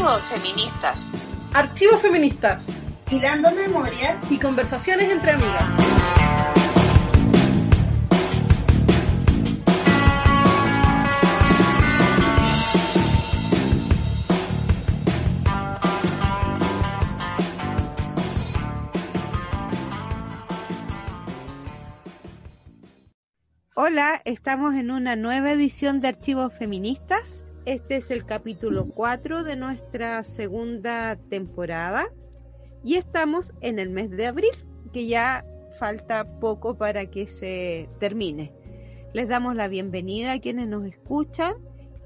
Archivos feministas. Archivos feministas. Hilando memorias y conversaciones entre amigas. Hola, estamos en una nueva edición de Archivos Feministas. Este es el capítulo 4 de nuestra segunda temporada y estamos en el mes de abril, que ya falta poco para que se termine. Les damos la bienvenida a quienes nos escuchan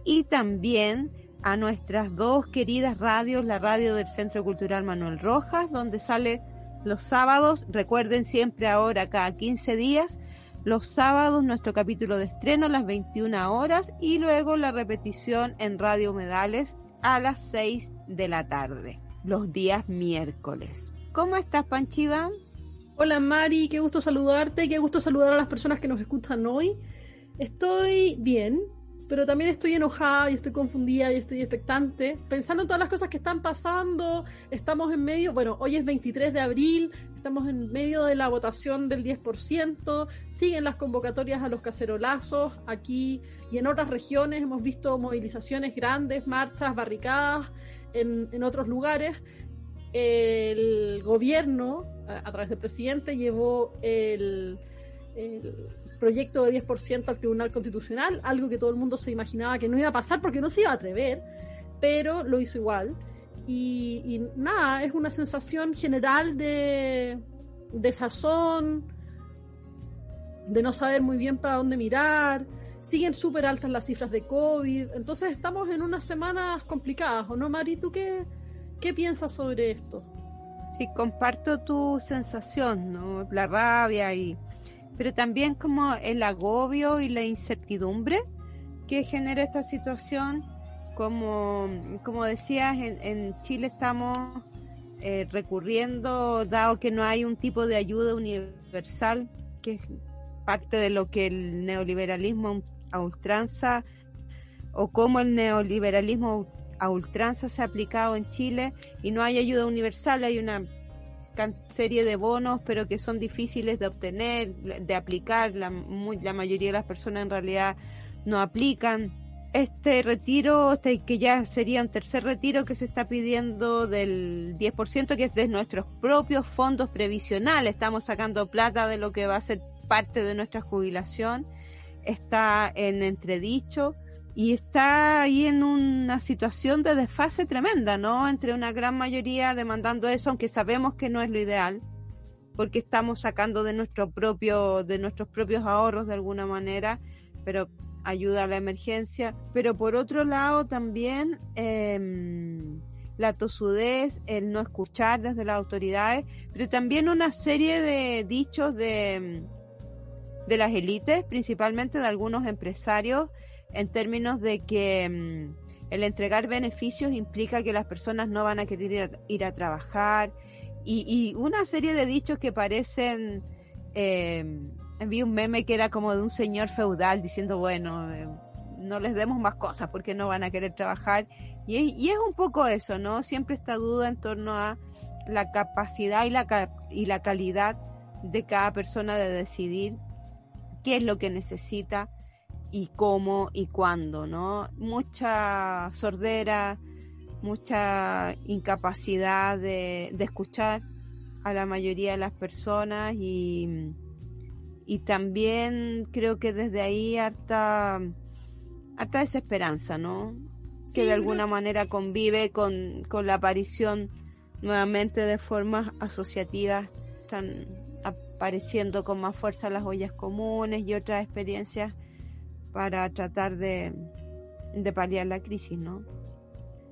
y también a nuestras dos queridas radios, la radio del Centro Cultural Manuel Rojas, donde sale los sábados, recuerden siempre ahora cada 15 días, los sábados nuestro capítulo de estreno a las 21 horas y luego la repetición en Radio Humedales a las 6 de la tarde, los días miércoles. ¿Cómo estás, Panchiva? Hola, Mari, qué gusto saludarte, qué gusto saludar a las personas que nos escuchan hoy. Estoy bien, pero también estoy enojada y estoy confundida y estoy expectante, pensando en todas las cosas que están pasando. Estamos en medio, bueno, hoy es 23 de abril, estamos en medio de la votación del 10%, siguen las convocatorias a los cacerolazos aquí y en otras regiones hemos visto movilizaciones grandes, marchas, barricadas en, otros lugares. El gobierno, a, a, través del presidente, llevó el, el proyecto de 10% al Tribunal Constitucional, algo que todo el mundo se imaginaba que no iba a pasar porque no se iba a atrever, pero lo hizo igual. Y, y nada, es una sensación general de, de sazón, de no saber muy bien para dónde mirar. Siguen súper altas las cifras de COVID. Entonces estamos en unas semanas complicadas, ¿o no, Mari? ¿Tú qué, qué piensas sobre esto? Sí, comparto tu sensación, ¿no? La rabia y... Pero también como el agobio y la incertidumbre que genera esta situación. Como, como decías, en, Chile estamos eh, recurriendo, dado que no hay un tipo de ayuda universal, que es parte de lo que el neoliberalismo a ultranza o cómo el neoliberalismo a ultranza se ha aplicado en Chile y no hay ayuda universal, hay una serie de bonos, pero que son difíciles de obtener, de aplicar, la, muy, la mayoría de las personas en realidad no aplican. Este retiro, este, que ya sería un tercer retiro que se está pidiendo del 10%, que es de nuestros propios fondos previsionales, estamos sacando plata de lo que va a ser parte de nuestra jubilación está en entredicho y está ahí en una situación de desfase tremenda, ¿no? Entre una gran mayoría demandando eso, aunque sabemos que no es lo ideal, porque estamos sacando de nuestro propio, de nuestros propios ahorros de alguna manera, pero ayuda a la emergencia. Pero por otro lado también eh, la tosudez, el no escuchar desde las autoridades, pero también una serie de dichos de de las élites, principalmente de algunos empresarios, en términos de que mmm, el entregar beneficios implica que las personas no van a querer ir a, trabajar y, una serie de dichos que parecen... Eh, vi un meme que era como de un señor feudal diciendo, bueno, eh, no les demos más cosas porque no van a querer trabajar. Y es, y es un poco eso, ¿no? Siempre esta duda en torno a la capacidad y la, y la calidad de cada persona de decidir qué es lo que necesita y cómo y cuándo, ¿no? Mucha sordera, mucha incapacidad de, de escuchar a la mayoría de las personas y, y también creo que desde ahí harta, harta desesperanza, ¿no? Sí, que de alguna manera convive con, con la aparición nuevamente de formas asociativas tan apareciendo con más fuerza las ollas comunes y otras experiencias para tratar de, de paliar la crisis, ¿no?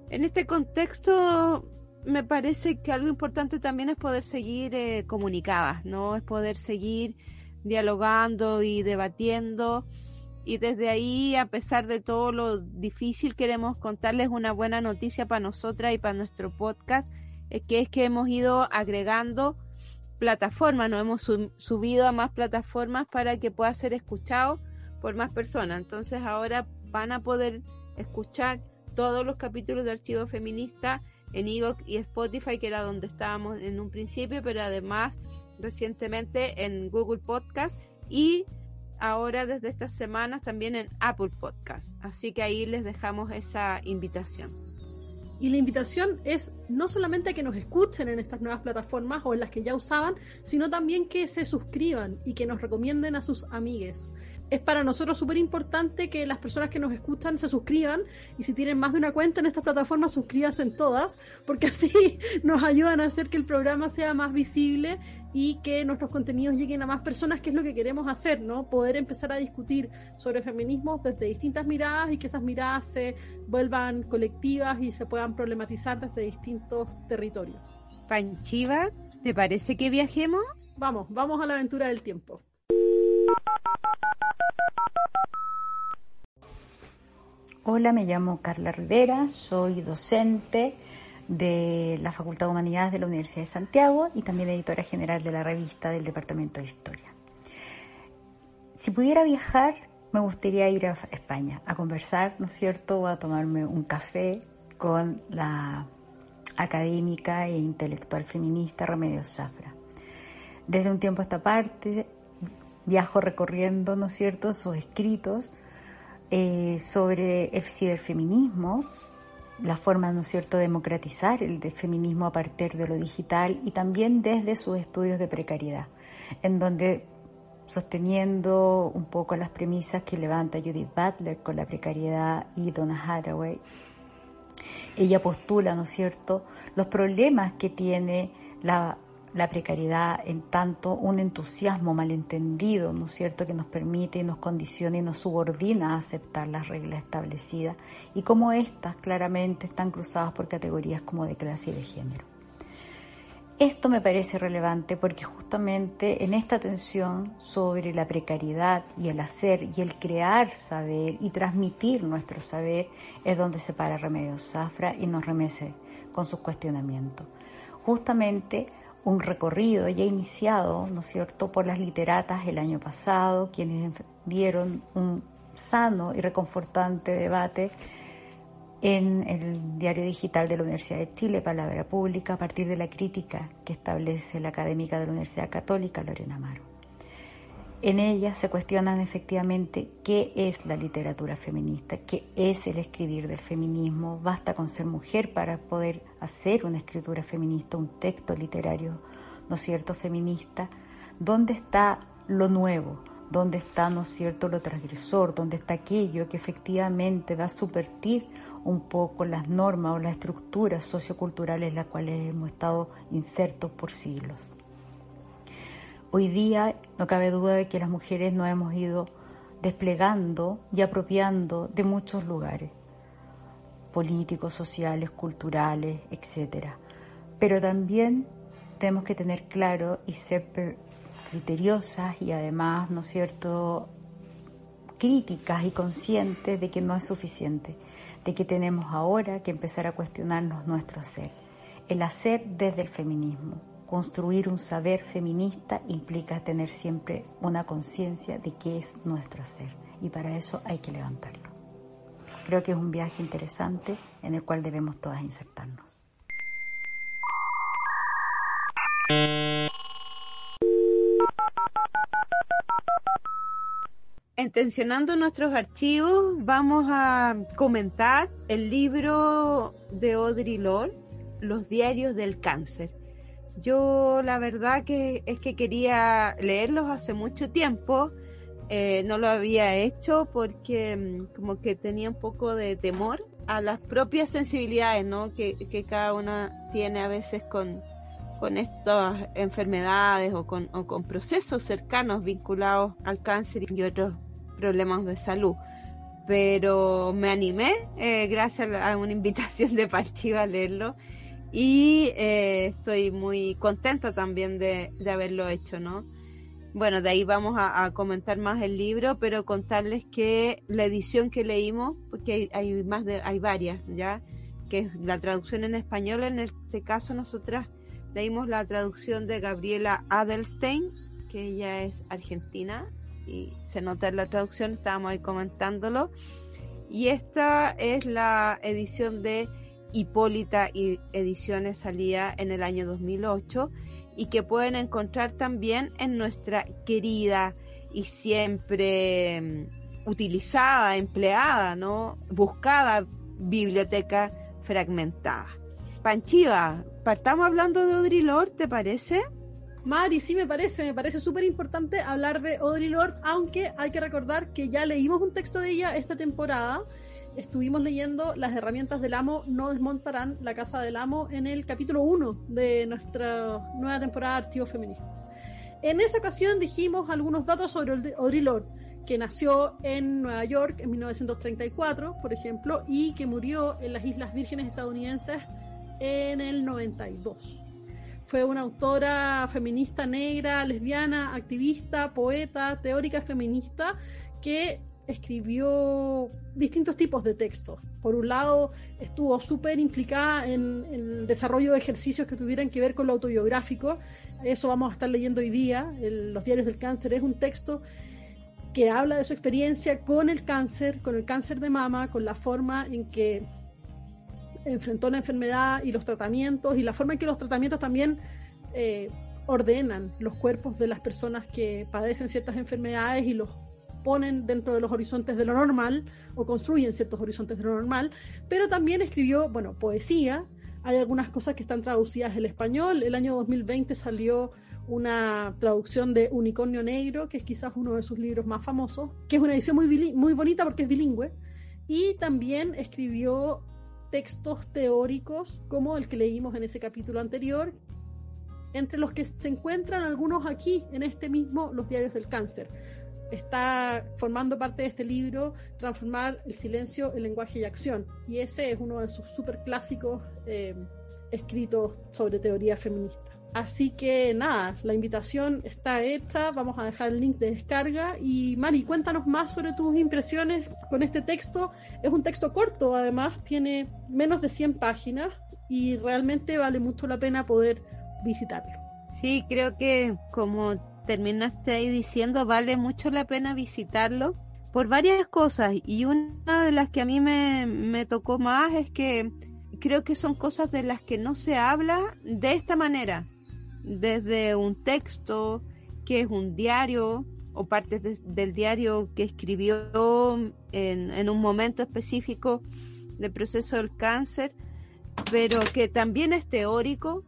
En este contexto me parece que algo importante también es poder seguir eh, comunicadas, ¿no? Es poder seguir dialogando y debatiendo y desde ahí, a pesar de todo lo difícil, queremos contarles una buena noticia para nosotras y para nuestro podcast, que es que hemos ido agregando plataformas, nos hemos sub subido a más plataformas para que pueda ser escuchado por más personas. Entonces ahora van a poder escuchar todos los capítulos de Archivo Feminista en Evox y Spotify, que era donde estábamos en un principio, pero además recientemente en Google Podcast y ahora desde estas semanas también en Apple Podcast. Así que ahí les dejamos esa invitación. Y la invitación es no solamente que nos escuchen en estas nuevas plataformas o en las que ya usaban, sino también que se suscriban y que nos recomienden a sus amigues es para nosotros súper importante que las personas que nos escuchan se suscriban y si tienen más de una cuenta en estas plataformas, suscríbanse en todas, porque así nos ayudan a hacer que el programa sea más visible y que nuestros contenidos lleguen a más personas, que es lo que queremos hacer, ¿no? Poder empezar a discutir sobre feminismo desde distintas miradas y que esas miradas se vuelvan colectivas y se puedan problematizar desde distintos territorios. Panchiva, ¿te parece que viajemos? Vamos, vamos a la aventura del tiempo. Hola, me llamo Carla Rivera, soy docente de la Facultad de Humanidades de la Universidad de Santiago y también editora general de la revista del Departamento de Historia. Si pudiera viajar, me gustaría ir a España a conversar, ¿no es cierto?, o a tomarme un café con la académica e intelectual feminista Remedios Zafra. Desde un tiempo a esta parte viajo recorriendo, ¿no es cierto?, sus escritos eh, sobre el ciberfeminismo, la forma, ¿no es cierto?, de democratizar el feminismo a partir de lo digital y también desde sus estudios de precariedad, en donde sosteniendo un poco las premisas que levanta Judith Butler con la precariedad y Donna Haraway, ella postula, ¿no es cierto?, los problemas que tiene la la precariedad en tanto un entusiasmo malentendido, ¿no es cierto?, que nos permite y nos condiciona y nos subordina a aceptar las reglas establecidas y cómo éstas claramente están cruzadas por categorías como de clase y de género. Esto me parece relevante porque justamente en esta tensión sobre la precariedad y el hacer y el crear saber y transmitir nuestro saber es donde se para Remedios Zafra y nos remece con sus cuestionamientos. Justamente un recorrido ya iniciado, ¿no es cierto?, por las literatas el año pasado, quienes dieron un sano y reconfortante debate en el diario digital de la Universidad de Chile, Palabra Pública, a partir de la crítica que establece la académica de la Universidad Católica, Lorena Amaro. En ella se cuestionan efectivamente qué es la literatura feminista, qué es el escribir del feminismo. Basta con ser mujer para poder hacer una escritura feminista, un texto literario, ¿no es cierto?, feminista. ¿Dónde está lo nuevo? ¿Dónde está, ¿no es cierto?, lo transgresor? ¿Dónde está aquello que efectivamente va a subvertir un poco las normas o las estructuras socioculturales en las cuales hemos estado insertos por siglos? Hoy día no cabe duda de que las mujeres nos hemos ido desplegando y apropiando de muchos lugares, políticos, sociales, culturales, etc. Pero también tenemos que tener claro y ser criteriosas y además, ¿no es cierto?, críticas y conscientes de que no es suficiente, de que tenemos ahora que empezar a cuestionarnos nuestro hacer, el hacer desde el feminismo Construir un saber feminista implica tener siempre una conciencia de qué es nuestro ser y para eso hay que levantarlo. Creo que es un viaje interesante en el cual debemos todas insertarnos. Intencionando nuestros archivos, vamos a comentar el libro de Audre Lorde, Los diarios del cáncer. Yo la verdad que es que quería leerlos hace mucho tiempo. Eh, no lo había hecho porque mm, como que tenía un poco de temor a las propias sensibilidades ¿no? que, cada una tiene a veces con, con estas enfermedades o con, con procesos cercanos vinculados al cáncer y otros problemas de salud. Pero me animé eh, gracias a una invitación de Pachiva a leerlo y eh, estoy muy contenta también de, haberlo hecho, ¿no? Bueno, de ahí vamos a, comentar más el libro, pero contarles que la edición que leímos, porque hay, más de, hay varias, ¿ya? Que es la traducción en español, en este caso nosotras leímos la traducción de Gabriela Adelstein, que ella es argentina, y se nota en la traducción, estábamos ahí comentándolo Y esta es la edición de Hipólita y Ediciones salida en el año 2008 y que pueden encontrar también en nuestra querida y siempre mm, utilizada, empleada, ¿no? Buscada biblioteca fragmentada. Panchiva, partamos hablando de Audre Lorde, ¿te parece? Mari, sí me parece, me parece súper importante hablar de Audre Lorde, aunque hay que recordar que ya leímos un texto de ella esta temporada. Estuvimos leyendo Las herramientas del amo no desmontarán la casa del amo en el capítulo 1 de nuestra nueva temporada de Archivos Feministas. En esa ocasión dijimos algunos datos sobre Audre Lorde, que nació en Nueva York en 1934, por ejemplo, y que murió en las Islas Vírgenes estadounidenses en el 92. Fue una autora feminista negra, lesbiana, activista, poeta, teórica feminista que escribió distintos tipos de textos. Por un lado, estuvo súper implicada en, el desarrollo de ejercicios que tuvieran que ver con lo autobiográfico. Eso vamos a estar leyendo hoy día. Los diarios del cáncer es un texto que habla de su experiencia con el cáncer, con el cáncer de mama, con la forma en que enfrentó la enfermedad y los tratamientos y la forma en que los tratamientos también eh, ordenan los cuerpos de las personas que padecen ciertas enfermedades y los ponen dentro de los horizontes de lo normal o construyen ciertos horizontes de lo normal, pero también escribió, bueno, poesía, hay algunas cosas que están traducidas al español, el año 2020 salió una traducción de Unicornio Negro, que es quizás uno de sus libros más famosos, que es una edición muy, muy bonita porque es bilingüe, y también escribió textos teóricos como el que leímos en ese capítulo anterior, entre los que se encuentran algunos aquí en este mismo Los Diarios del Cáncer. Está formando parte de este libro Transformar el silencio en lenguaje y acción, y ese es uno de sus super clásicos eh, escritos sobre teoría feminista. Así que nada, la invitación está hecha, vamos a dejar el link de descarga y Mari, cuéntanos más sobre tus impresiones con este texto. Es un texto corto, además, tiene menos de 100 páginas y realmente vale mucho la pena poder visitarlo. Sí, creo que como terminaste ahí diciendo, vale mucho la pena visitarlo por varias cosas. Y una de las que a mí me, me tocó más es que creo que son cosas de las que no se habla de esta manera. Desde un texto que es un diario o partes del diario que escribió en, un momento específico del proceso del cáncer, pero que también es teórico,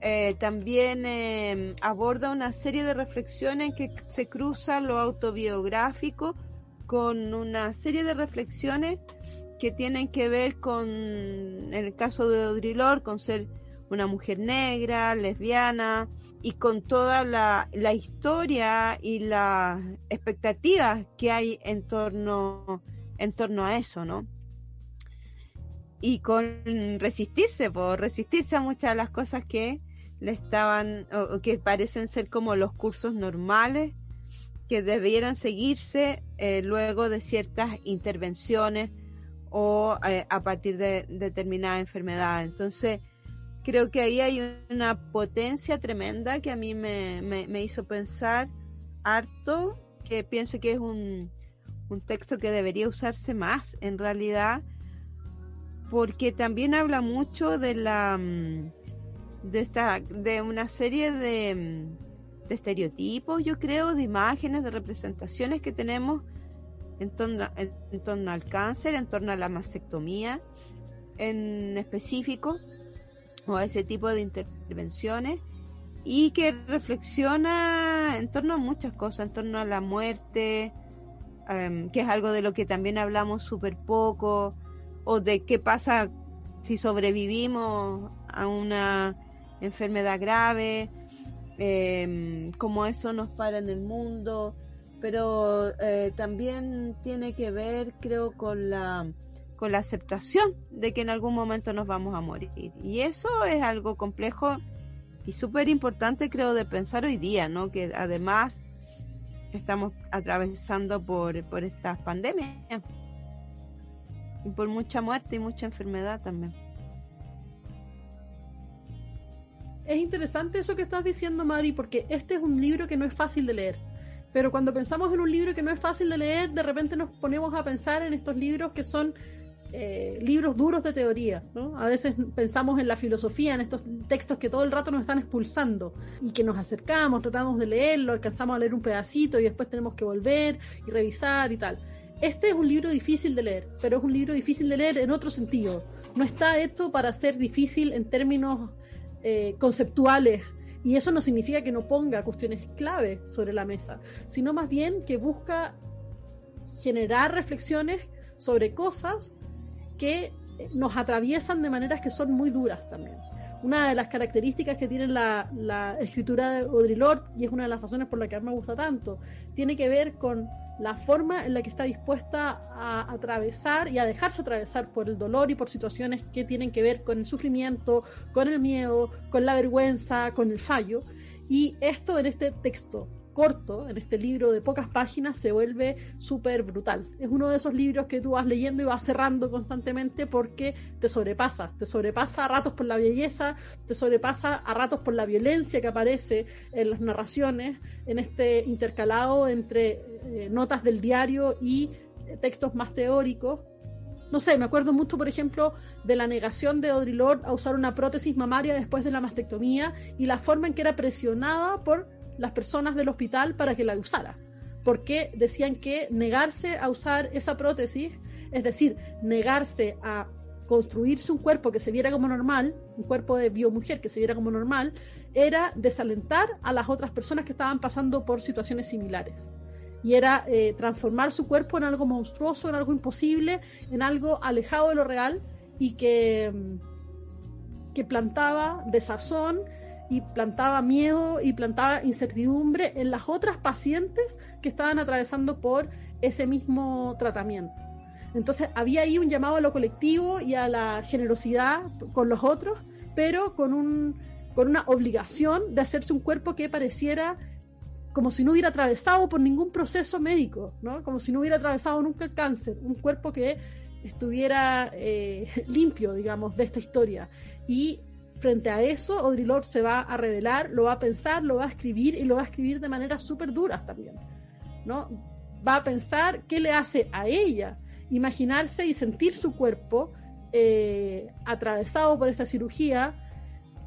eh, también em, aborda una serie de reflexiones que se cruza lo autobiográfico con una serie de reflexiones que tienen que ver con, en el caso de Audre con ser una mujer negra, lesbiana, y con toda la, historia y las expectativas que hay en torno, en torno a eso, ¿no? Y con resistirse, por resistirse a muchas de las cosas que le estaban, o, que parecen ser como los cursos normales que debieran seguirse eh, luego de ciertas intervenciones o eh, a partir de determinada enfermedad. Entonces, creo que ahí hay una potencia tremenda que a mí me, hizo pensar harto, que pienso que es un, texto que debería usarse más en realidad, porque también habla mucho de la mm, de esta de una serie de, mm, de estereotipos, yo creo, de imágenes, de representaciones que tenemos en torno, en torno al cáncer, en torno a la mastectomía en específico o a ese tipo de intervenciones y que reflexiona en torno a muchas cosas, en torno a la muerte, em, que es algo de lo que también hablamos súper poco, o de qué pasa si sobrevivimos a una enfermedad grave, eh, cómo eso nos para en el mundo, pero eh, también tiene que ver, creo, con la con la aceptación de que en algún momento nos vamos a morir. Y eso es algo complejo y súper importante creo de pensar hoy día, ¿no? Que además estamos atravesando por, por esta pandemia y por mucha muerte y mucha enfermedad también. Es interesante eso que estás diciendo, Mari, porque este es un libro que no es fácil de leer. Pero cuando pensamos en un libro que no es fácil de leer, de repente nos ponemos a pensar en estos libros que son eh, libros duros de teoría. ¿no? A veces pensamos en la filosofía, en estos textos que todo el rato nos están expulsando y que nos acercamos, tratamos de leerlo, alcanzamos a leer un pedacito y después tenemos que volver y revisar y tal. Este es un libro difícil de leer, pero es un libro difícil de leer en otro sentido. No está hecho para ser difícil en términos eh, conceptuales y eso no significa que no ponga cuestiones clave sobre la mesa, sino más bien que busca generar reflexiones sobre cosas que nos atraviesan de maneras que son muy duras también. Una de las características que tiene la, la escritura de Audre Lorde, y es una de las razones por las que a mí me gusta tanto, tiene que ver con la forma en la que está dispuesta a atravesar y a dejarse atravesar por el dolor y por situaciones que tienen que ver con el sufrimiento, con el miedo, con la vergüenza, con el fallo. Y esto en este texto corto, en este libro de pocas páginas, se vuelve súper brutal. Es uno de esos libros que tú vas leyendo y vas cerrando constantemente porque te sobrepasa. Te sobrepasa a ratos por la belleza, te sobrepasa a ratos por la violencia que aparece en las narraciones, en este intercalado entre eh, notas del diario y eh, textos más teóricos. No sé, me acuerdo mucho, por ejemplo, de la negación de Audre Lorde a usar una prótesis mamaria después de la mastectomía y la forma en que era presionada por las personas del hospital para que la usara, porque decían que negarse a usar esa prótesis, es decir, negarse a construirse un cuerpo que se viera como normal, un cuerpo de biomujer que se viera como normal, era desalentar a las otras personas que estaban pasando por situaciones similares. Y era eh, transformar su cuerpo en algo monstruoso, en algo imposible, en algo alejado de lo real y que, mm, que plantaba desazón y plantaba miedo y plantaba incertidumbre en las otras pacientes que estaban atravesando por ese mismo tratamiento. Entonces había ahí un llamado a lo colectivo y a la generosidad con los otros, pero con, un, con una obligación de hacerse un cuerpo que pareciera como si no hubiera atravesado por ningún proceso médico, ¿no? como si no hubiera atravesado nunca el cáncer, un cuerpo que estuviera eh, limpio, digamos, de esta historia. Y frente a eso, Audre Lorde se va a revelar, lo va a pensar, lo va a escribir y lo va a escribir de maneras súper duras también. ¿no? Va a pensar qué le hace a ella imaginarse y sentir su cuerpo eh, atravesado por esta cirugía,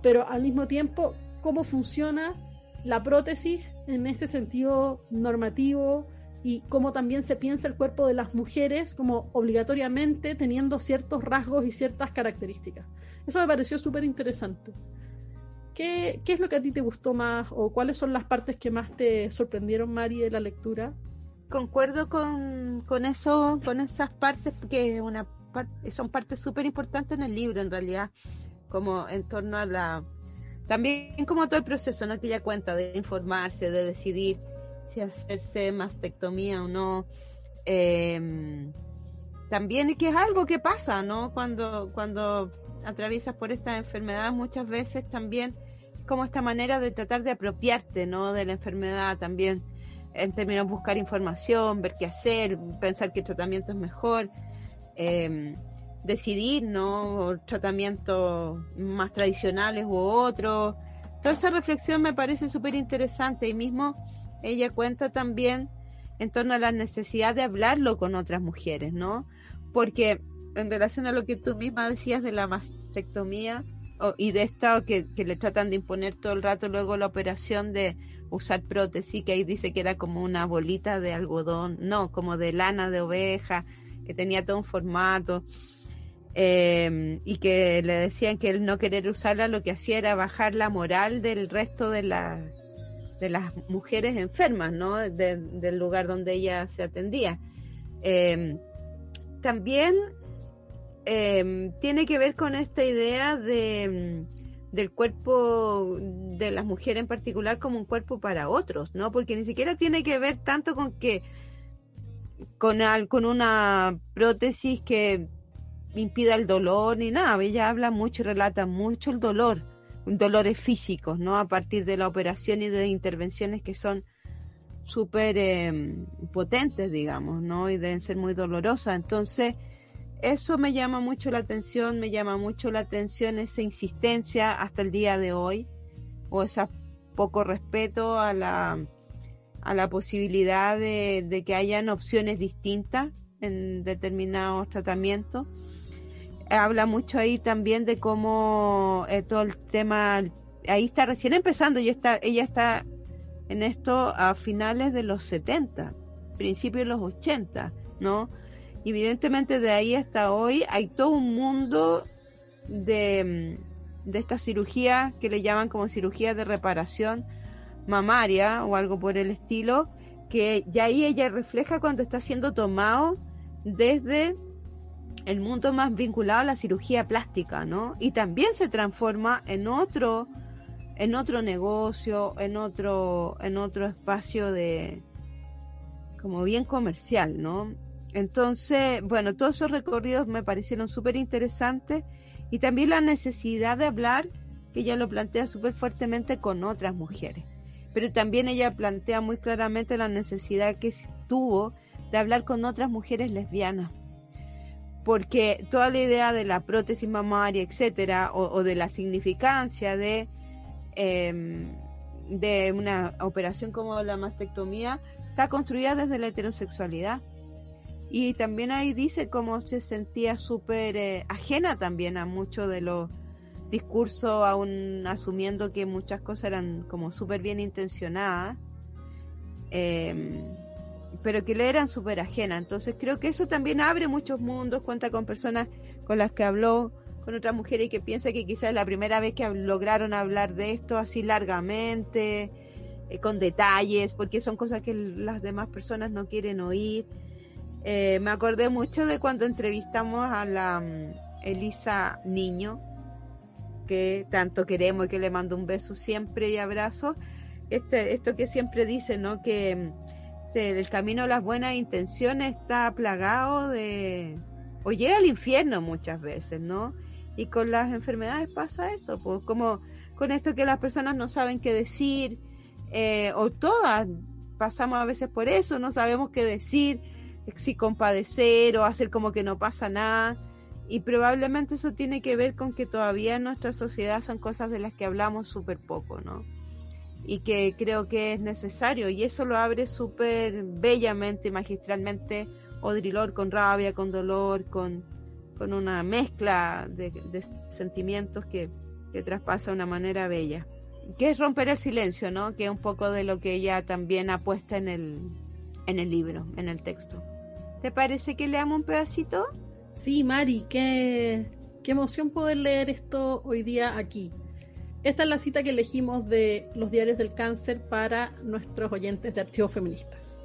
pero al mismo tiempo cómo funciona la prótesis en este sentido normativo y cómo también se piensa el cuerpo de las mujeres como obligatoriamente teniendo ciertos rasgos y ciertas características. Eso me pareció súper interesante. ¿Qué, ¿Qué, es lo que a ti te gustó más o cuáles son las partes que más te sorprendieron, Mari, de la lectura? Concuerdo con, con eso, con esas partes, que una son partes súper importantes en el libro, en realidad, como en torno a la... También como todo el proceso, ¿no? Que ella cuenta de informarse, de decidir si hacerse mastectomía o no. Eh, también que es algo que pasa, ¿no? Cuando, cuando atraviesas por esta enfermedad muchas veces también como esta manera de tratar de apropiarte, ¿no? De la enfermedad también, en términos de buscar información, ver qué hacer, pensar qué tratamiento es mejor, em, decidir, ¿no? Tratamientos más tradicionales u otros. Toda esa reflexión me parece súper interesante y mismo ella cuenta también en torno a la necesidad de hablarlo con otras mujeres, ¿no? Porque en relación a lo que tú misma decías de la mastectomía y de esto que, le tratan de imponer todo el rato luego la operación de usar prótesis, que ahí dice que era como una bolita de algodón, no, como de lana de oveja, que tenía todo un formato. Em, y que le decían que el no querer usarla lo que hacía era bajar la moral del resto de, la, de las mujeres enfermas, ¿no? del lugar donde ella se atendía. Em, también Em, tiene que ver con esta idea de, mm, del cuerpo de las mujeres en particular como un cuerpo para otros, ¿no? Porque ni siquiera tiene que ver tanto con que con, con una prótesis que impida el dolor ni nada. Ella habla mucho relata mucho el dolor, dolores físicos, ¿no? A partir de la operación y de intervenciones que son súper em, potentes, digamos, ¿no? Y deben ser muy dolorosas. Entonces, eso me llama mucho la atención, me llama mucho la atención esa insistencia hasta el día de hoy, o ese poco respeto a la, a la posibilidad de, que hayan opciones distintas en determinados tratamientos. Habla mucho ahí también de cómo eh, todo el tema, ahí está recién empezando, y está, ella está en esto a finales de los 70, principios de los 80, ¿no? Evidentemente de ahí hasta hoy hay todo un mundo de, de esta cirugía que le llaman como cirugía de reparación mamaria o algo por el estilo, que ya ahí ella refleja cuando está siendo tomado desde el mundo más vinculado a la cirugía plástica, ¿no? Y también se transforma en otro en otro negocio, en otro en otro espacio de como bien comercial, ¿no? Entonces, bueno, todos esos recorridos me parecieron súper interesantes y también la necesidad de hablar, que ella lo plantea súper fuertemente con otras mujeres. Pero también ella plantea muy claramente la necesidad que tuvo de hablar con otras mujeres lesbianas. Porque toda la idea de la prótesis mamaria, etcétera, o, de la significancia de, em, de una operación como la mastectomía, está construida desde la heterosexualidad. Y también ahí dice cómo se sentía súper eh, ajena también a mucho de los discursos, aún asumiendo que muchas cosas eran como súper bien intencionadas, em, pero que le eran súper ajenas. Entonces creo que eso también abre muchos mundos, cuenta con personas con las que habló, con otras mujeres y que piensa que quizás es la primera vez que lograron hablar de esto así largamente, eh, con detalles, porque son cosas que las demás personas no quieren oír. Eh, me acordé mucho de cuando entrevistamos a la mm, Elisa Niño, que tanto queremos y que le mando un beso siempre y abrazo. Este, esto que siempre dice, ¿no? Que mm, el camino a las buenas intenciones está plagado de... o llega al infierno muchas veces, ¿no? Y con las enfermedades pasa eso, pues como con esto que las personas no saben qué decir, eh, o todas pasamos a veces por eso, no sabemos qué decir, si compadecer o hacer como que no pasa nada. Y probablemente eso tiene que ver con que todavía en nuestra sociedad son cosas de las que hablamos súper poco, ¿no? Y que creo que es necesario. Y eso lo abre súper bellamente, magistralmente, Odrilor con rabia, con dolor, con, con una mezcla de, sentimientos que, que traspasa de una manera bella. Que es romper el silencio, ¿no? Que es un poco de lo que ella también apuesta en el, en el libro, en el texto. ¿Te parece que leamos un pedacito? Sí, Mari, qué, qué emoción poder leer esto hoy día aquí. Esta es la cita que elegimos de los diarios del cáncer para nuestros oyentes de archivos feministas.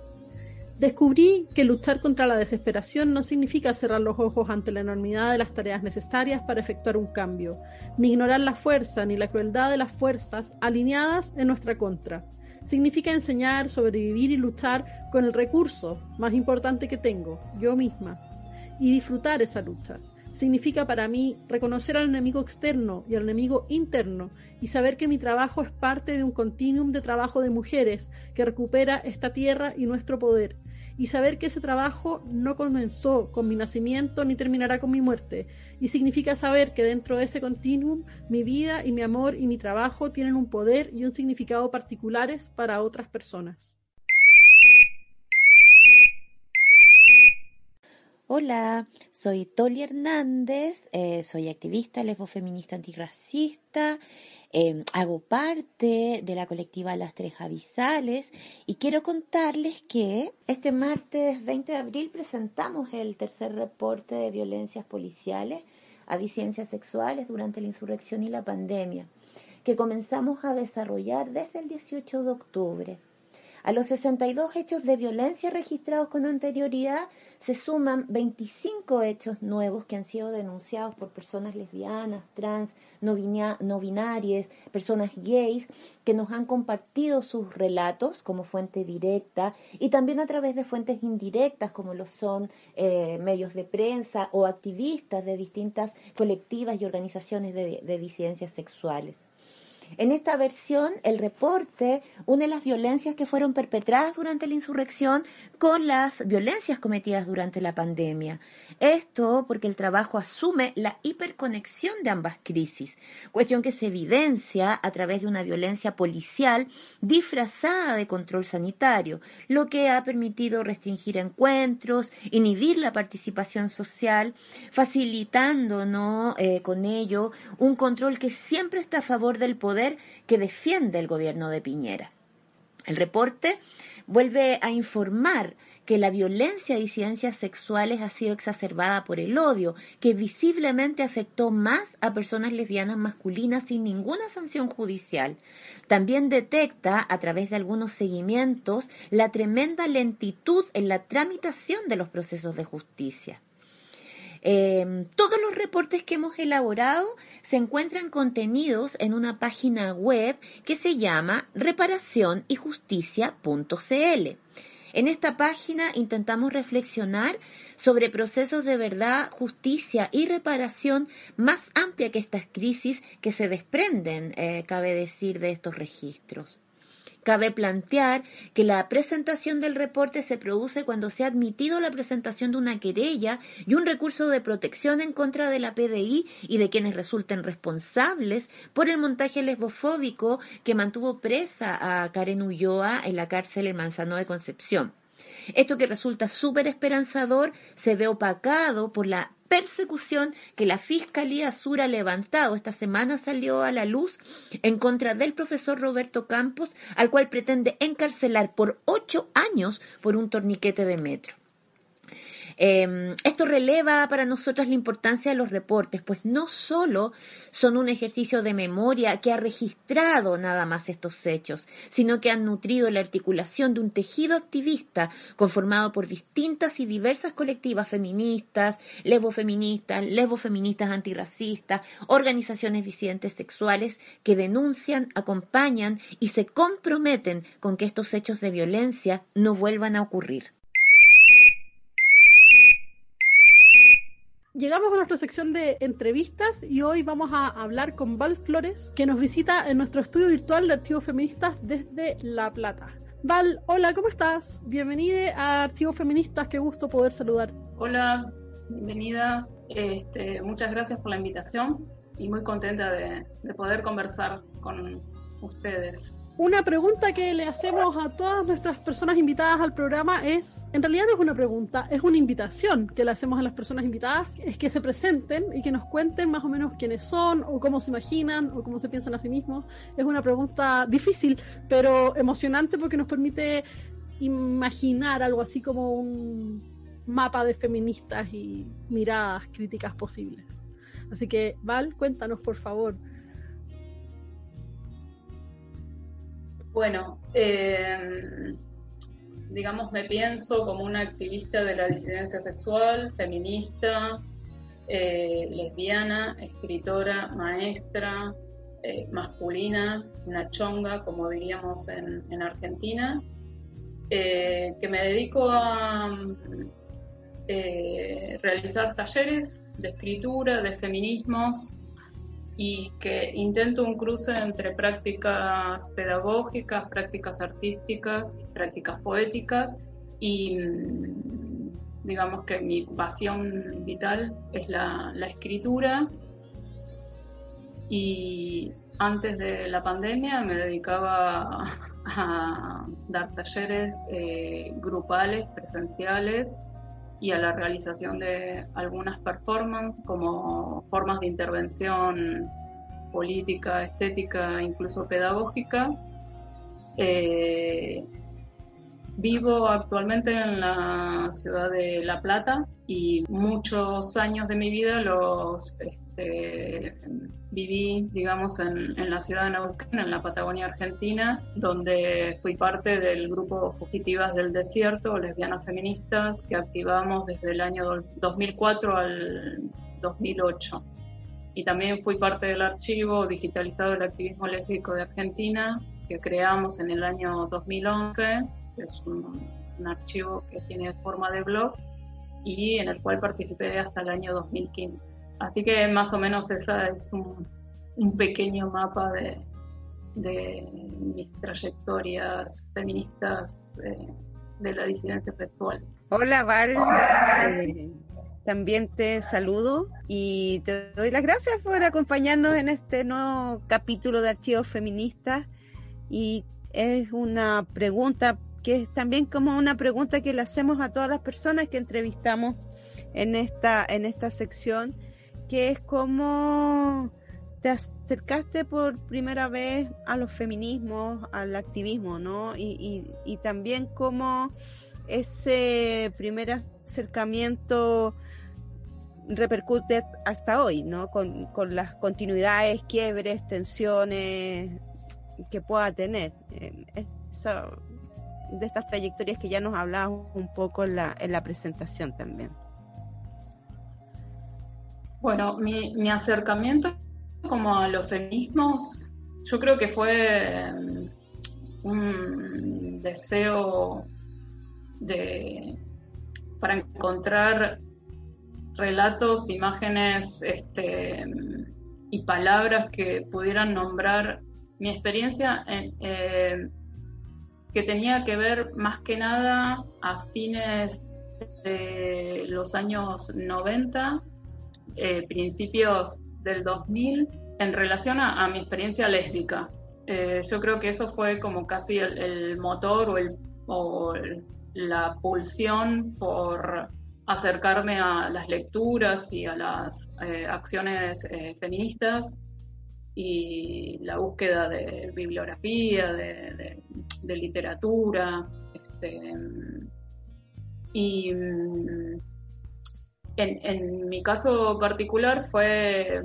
Descubrí que luchar contra la desesperación no significa cerrar los ojos ante la enormidad de las tareas necesarias para efectuar un cambio, ni ignorar la fuerza ni la crueldad de las fuerzas alineadas en nuestra contra significa enseñar, sobrevivir y luchar con el recurso más importante que tengo, yo misma, y disfrutar esa lucha. Significa para mí reconocer al enemigo externo y al enemigo interno y saber que mi trabajo es parte de un continuum de trabajo de mujeres que recupera esta tierra y nuestro poder y saber que ese trabajo no comenzó con mi nacimiento ni terminará con mi muerte. Y significa saber que dentro de ese continuum mi vida y mi amor y mi trabajo tienen un poder y un significado particulares para otras personas. Hola, soy Toli Hernández, eh, soy activista lesbofeminista antirracista Em, hago parte de la colectiva Las Tres Avisales y quiero contarles que este martes 20 de abril presentamos el tercer reporte de violencias policiales a disidencias sexuales durante la insurrección y la pandemia, que comenzamos a desarrollar desde el 18 de octubre. A los 62 hechos de violencia registrados con anterioridad se suman 25 hechos nuevos que han sido denunciados por personas lesbianas, trans, no, binarias, personas gays, que nos han compartido sus relatos como fuente directa y también a través de fuentes indirectas como lo son eh, medios de prensa o activistas de distintas colectivas y organizaciones de disidencias sexuales. En esta versión, el reporte une las violencias que fueron perpetradas durante la insurrección con las violencias cometidas durante la pandemia. Esto porque el trabajo asume la hiperconexión de ambas crisis, cuestión que se evidencia a través de una violencia policial disfrazada de control sanitario, lo que ha permitido restringir encuentros, inhibir la participación social, facilitando ¿no? Eh, con ello un control que siempre está a favor del poder que defiende el gobierno de Piñera. El reporte vuelve a informar que la violencia a disidencias sexuales ha sido exacerbada por el odio, que visiblemente afectó más a personas lesbianas masculinas sin ninguna sanción judicial. También detecta, a través de algunos seguimientos, la tremenda lentitud en la tramitación de los procesos de justicia. Em, todos los reportes que hemos elaborado se encuentran contenidos en una página web que se llama reparacionyjusticia.cl. En esta página intentamos reflexionar sobre procesos de verdad, justicia y reparación más amplia que estas crisis que se desprenden, eh, cabe decir, de estos registros. Cabe plantear que la presentación del reporte se produce cuando se ha admitido la presentación de una querella y un recurso de protección en contra de la PDI y de quienes resulten responsables por el montaje lesbofóbico que mantuvo presa a Karen Ulloa en la cárcel en Manzano de Concepción. Esto que resulta súper esperanzador se ve opacado por la persecución que la Fiscalía Sur ha levantado. Esta semana salió a la luz en contra del profesor Roberto Campos, al cual pretende encarcelar por ocho años por un torniquete de metro. Em, esto releva para nosotras la importancia de los reportes, pues no solo son un ejercicio de memoria que ha registrado nada más estos hechos, sino que han nutrido la articulación de un tejido activista conformado por distintas y diversas colectivas feministas, lesbofeministas, lesbofeministas antirracistas, organizaciones disidentes sexuales que denuncian, acompañan y se comprometen con que estos hechos de violencia no vuelvan a ocurrir. Llegamos a nuestra sección de entrevistas y hoy vamos a hablar con Val Flores, que nos visita en nuestro estudio virtual de Archivos Feministas desde La Plata. Val, hola, ¿cómo estás? Bienvenida a Archivos Feministas, qué gusto poder saludar. Hola, bienvenida. Este, muchas gracias por la invitación y muy contenta de, de poder conversar con ustedes. Una pregunta que le hacemos a todas nuestras personas invitadas al programa es, en realidad no es una pregunta, es una invitación que le hacemos a las personas invitadas, es que se presenten y que nos cuenten más o menos quiénes son o cómo se imaginan o cómo se piensan a sí mismos. Es una pregunta difícil, pero emocionante porque nos permite imaginar algo así como un mapa de feministas y miradas críticas posibles. Así que, Val, cuéntanos por favor. Bueno, eh, digamos, me pienso como una activista de la disidencia sexual, feminista, eh, lesbiana, escritora, maestra, eh, masculina, una chonga, como diríamos en, Argentina, que me dedico a realizar talleres de escritura, de feminismos, y que intento un cruce entre prácticas pedagógicas, prácticas artísticas, prácticas poéticas y mm, digamos que mi pasión vital es la, escritura. Y antes de la pandemia me dedicaba a, dar talleres eh, grupales, presenciales y a la realización de algunas performances como formas de intervención política, estética, incluso pedagógica. Eh, vivo actualmente en la ciudad de La Plata y muchos años de mi vida los este, viví, digamos, en, la ciudad de Neuquén, en la Patagonia Argentina, donde fui parte del grupo Fugitivas del Desierto, lesbianas feministas, que activamos desde el año 2004 al 2008. Y también fui parte del archivo digitalizado del activismo lésbico de Argentina, que creamos en el año 2011, que es un, un archivo que tiene forma de blog y en el cual participé hasta el año 2015. Así que más o menos esa es un, pequeño mapa de, de mis trayectorias feministas eh, de la disidencia sexual. Hola Val, eh, también te saludo y te doy las gracias por acompañarnos en este nuevo capítulo de Archivos Feministas. Y es una pregunta que es también como una pregunta que le hacemos a todas las personas que entrevistamos en esta, en esta sección, que es cómo te acercaste por primera vez a los feminismos, al activismo, ¿no? Y, y, también cómo ese primer acercamiento repercute hasta hoy, ¿no? Con, con las continuidades, quiebres, tensiones que pueda tener. Eh, de estas trayectorias que ya nos hablabas un poco en la, en la presentación también. Bueno, mi, mi acercamiento como a los feminismos, yo creo que fue mm, un deseo de para encontrar relatos, imágenes este, y palabras que pudieran nombrar mi experiencia eh, que tenía que ver más que nada a fines de los años 90, eh, principios del 2000, en relación a, mi experiencia lésbica. Eh, yo creo que eso fue como casi el, motor o, el, o la pulsión por acercarme a las lecturas y a las acciones feministas y la búsqueda de bibliografía, de, literatura. Este, y mm, en, mi caso particular fue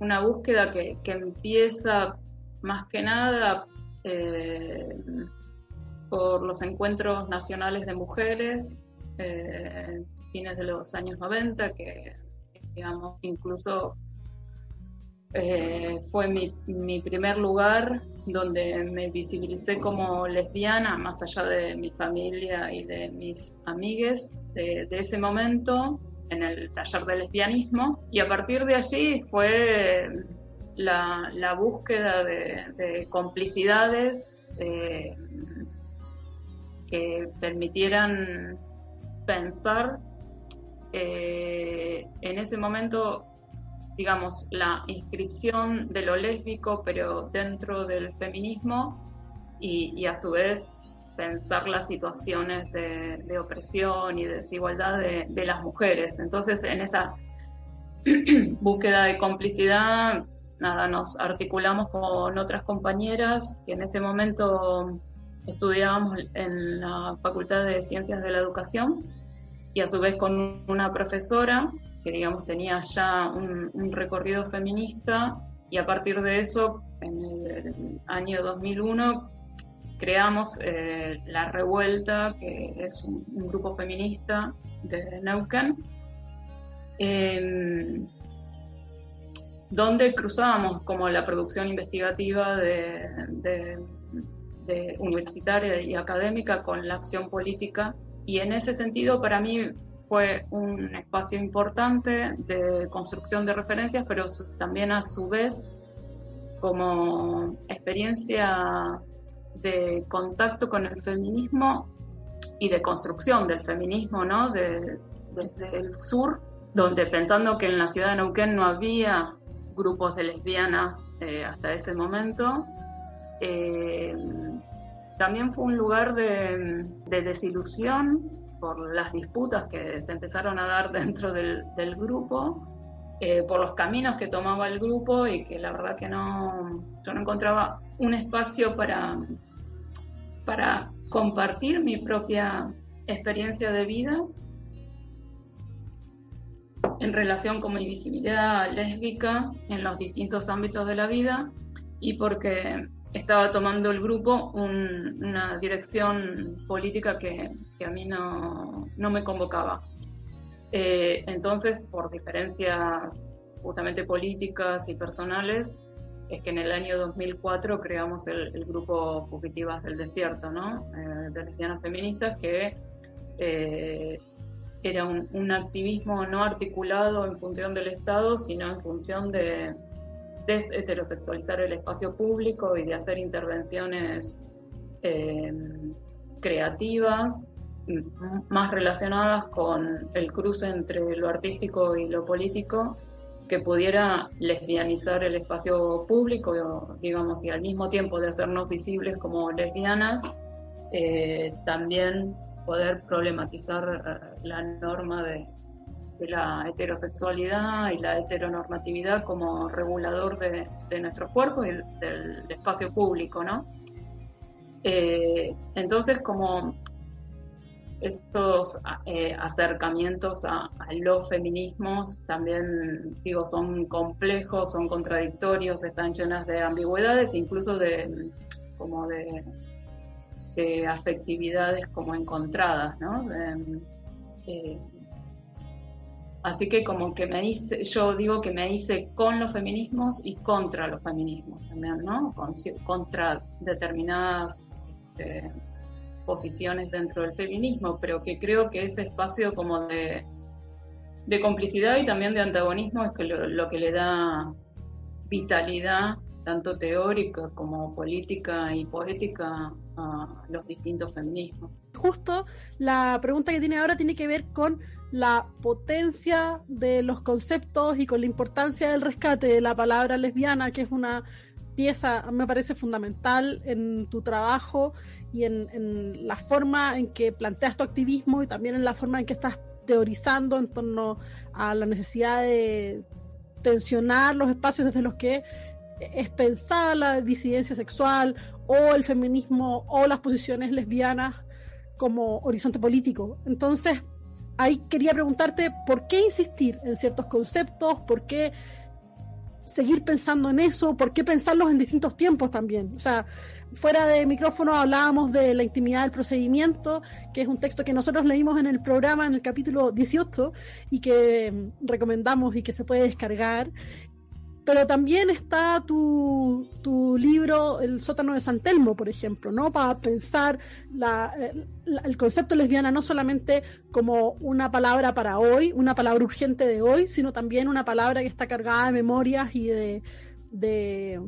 una búsqueda que, empieza más que nada eh, por los encuentros nacionales de mujeres, eh, fines de los años 90, que digamos incluso eh, fue mi, mi, primer lugar donde me visibilicé como lesbiana, más allá de mi familia y de mis amigues de, ese momento en el taller de lesbianismo. Y a partir de allí fue la, búsqueda de, complicidades eh, que permitieran pensar eh, en ese momento digamos, la inscripción de lo lésbico, pero dentro del feminismo, y, a su vez pensar las situaciones de, opresión y desigualdad de, las mujeres. Entonces, en esa búsqueda de complicidad, nada, nos articulamos con otras compañeras que en ese momento estudiábamos en la Facultad de Ciencias de la Educación y a su vez con una profesora que digamos tenía ya un, recorrido feminista y a partir de eso, en el año 2001, creamos eh, La Revuelta, que es un, grupo feminista de Neuquén, donde cruzábamos como la producción investigativa universitaria y académica con la acción política. Y en ese sentido, para mí fue un espacio importante de construcción de referencias, pero también a su vez como experiencia de contacto con el feminismo y de construcción del feminismo, ¿no? desde el sur, donde pensando que en la ciudad de Neuquén no había grupos de lesbianas eh, hasta ese momento, eh, también fue un lugar de, de desilusión por las disputas que se empezaron a dar dentro del, grupo, eh, por los caminos que tomaba el grupo y que la verdad que no, yo no encontraba un espacio para, para compartir mi propia experiencia de vida en relación con mi visibilidad lésbica en los distintos ámbitos de la vida y porque estaba tomando el grupo una dirección política que, a mí no, me convocaba. Eh, entonces, por diferencias justamente políticas y personales, es que en el año 2004 creamos el, grupo Fugitivas del Desierto, ¿no? Eh, de lesbianas feministas, que eh, era un, activismo no articulado en función del Estado, sino en función de, desheterosexualizar el espacio público y de hacer intervenciones creativas más relacionadas con el cruce entre lo artístico y lo político que pudiera lesbianizar el espacio público, digamos, y al mismo tiempo de hacernos visibles como lesbianas, eh, también poder problematizar la norma de, la heterosexualidad y la heteronormatividad como regulador de, nuestros cuerpos y del, espacio público, ¿no? Eh, entonces, como estos eh, acercamientos a, los feminismos también, digo, son complejos, son contradictorios, están llenas de ambigüedades, incluso de como de, afectividades como encontradas, ¿no? Eh, así que como que me hice, yo digo que me hice con los feminismos y contra los feminismos también, ¿no? contra determinadas este, posiciones dentro del feminismo, pero que creo que ese espacio como de, complicidad y también de antagonismo es que lo, que le da vitalidad, tanto teórica como política y poética, a los distintos feminismos. Justo la pregunta que tiene ahora tiene que ver con la potencia de los conceptos y con la importancia del rescate de la palabra lesbiana, que es una pieza, me parece fundamental en tu trabajo y en, la forma en que planteas tu activismo y también en la forma en que estás teorizando en torno a la necesidad de tensionar los espacios desde los que es pensada la disidencia sexual o el feminismo o las posiciones lesbianas como horizonte político. Entonces, ahí quería preguntarte por qué insistir en ciertos conceptos, por qué seguir pensando en eso, por qué pensarlos en distintos tiempos también. O sea, fuera de micrófono hablábamos de la intimidad del procedimiento, que es un texto que nosotros leímos en el programa en el capítulo 18 y que mm, recomendamos y que se puede descargar. Pero también está tu, tu libro El sótano de San Telmo, por ejemplo, ¿no? Para pensar la, el concepto lesbiana no solamente como una palabra para hoy, una palabra urgente de hoy, sino también una palabra que está cargada de memorias y de, de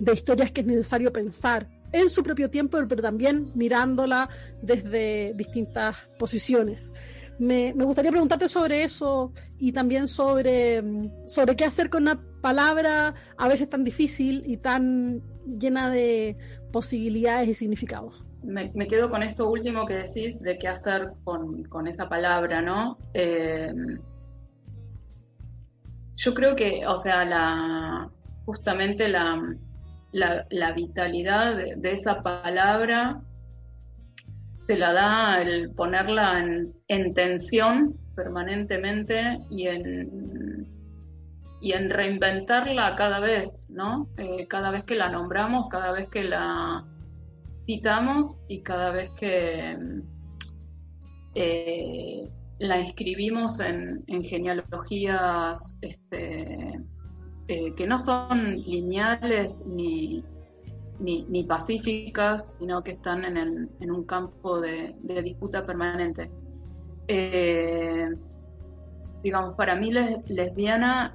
de historias que es necesario pensar en su propio tiempo, pero también mirándola desde distintas posiciones. Me, gustaría preguntarte sobre eso y también sobre, sobre qué hacer con una palabra a veces tan difícil y tan llena de posibilidades y significados. Me, quedo con esto último que decís de qué hacer con, esa palabra, ¿no? Eh, yo creo que, o sea, la, justamente la, la, vitalidad de, esa palabra se la da el ponerla en, tensión permanentemente y en, y en reinventarla cada vez, ¿no? Eh, cada vez que la nombramos, cada vez que la citamos y cada vez que eh, la inscribimos en, en genealogías este, eh, que no son lineales ni, ni, pacíficas, sino que están en, un campo de, disputa permanente. Digamos, para mí lesbiana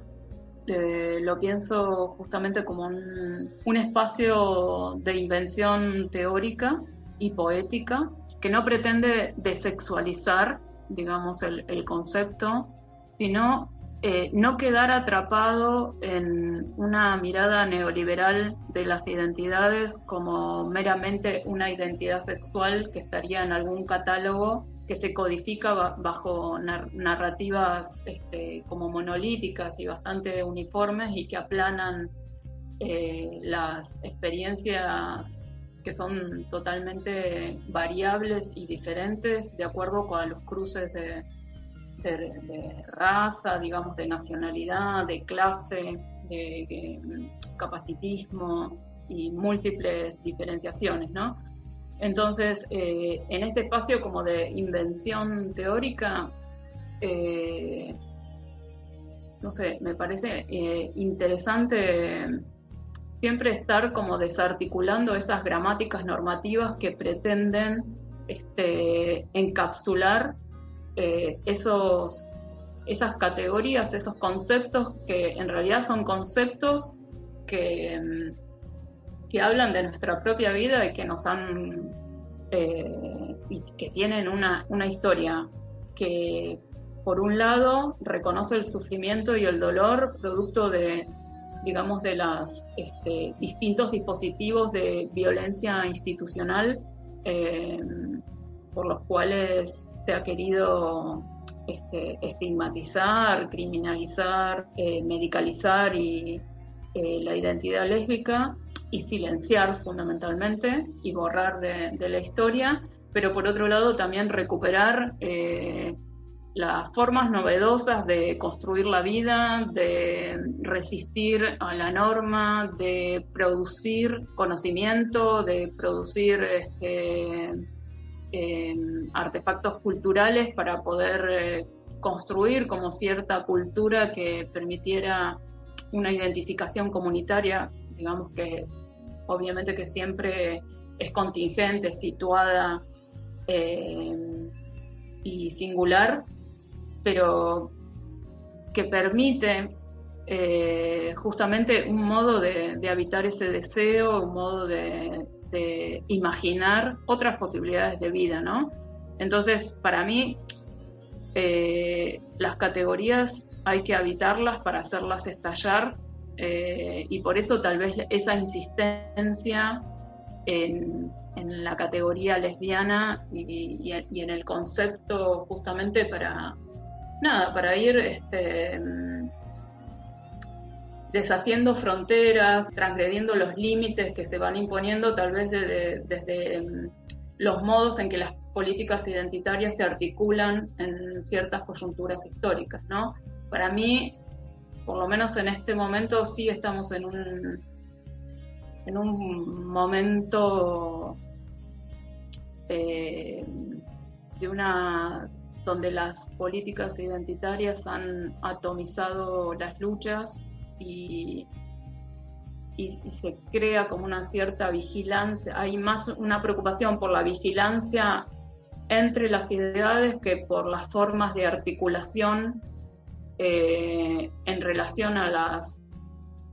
eh, lo pienso justamente como un, espacio de invención teórica y poética que no pretende desexualizar, digamos, el, el concepto, sino eh, no quedar atrapado en una mirada neoliberal de las identidades como meramente una identidad sexual que estaría en algún catálogo que se codifica bajo narrativas este, como monolíticas y bastante uniformes y que aplanan eh, las experiencias que son totalmente variables y diferentes de acuerdo con los cruces de, de, raza, digamos, de nacionalidad, de clase, de, capacitismo y múltiples diferenciaciones, ¿no? Entonces, eh, en este espacio como de invención teórica, eh, no sé, me parece eh, interesante siempre estar como desarticulando esas gramáticas normativas que pretenden este, encapsular esos, esas categorías, esos conceptos que en realidad son conceptos que, mm, que hablan de nuestra propia vida y que nos han eh, y que tienen una, una historia que por un lado reconoce el sufrimiento y el dolor producto de digamos de los este, distintos dispositivos de violencia institucional eh, por los cuales se ha querido este, estigmatizar, criminalizar, eh, medicalizar y la identidad lésbica y silenciar fundamentalmente y borrar de, la historia, pero por otro lado también recuperar eh, las formas novedosas de construir la vida, de resistir a la norma, de producir conocimiento, de producir este, em, artefactos culturales para poder eh, construir como cierta cultura que permitiera una identificación comunitaria, digamos que obviamente que siempre es contingente, situada eh, y singular, pero que permite eh, justamente un modo de, habitar ese deseo, un modo de, imaginar otras posibilidades de vida, ¿no? Entonces, para mí, eh, las categorías hay que habitarlas para hacerlas estallar eh, y por eso tal vez esa insistencia en, la categoría lesbiana y, en el concepto justamente para nada, para ir este, deshaciendo fronteras, transgrediendo los límites que se van imponiendo tal vez desde, desde mm, los modos en que las políticas identitarias se articulan en ciertas coyunturas históricas, ¿no? Para mí por lo menos en este momento sí estamos en un, en un momento eh, de una donde las políticas identitarias han atomizado las luchas y, y, se crea como una cierta vigilancia, hay más una preocupación por la vigilancia entre las ideades que por las formas de articulación eh, en relación a las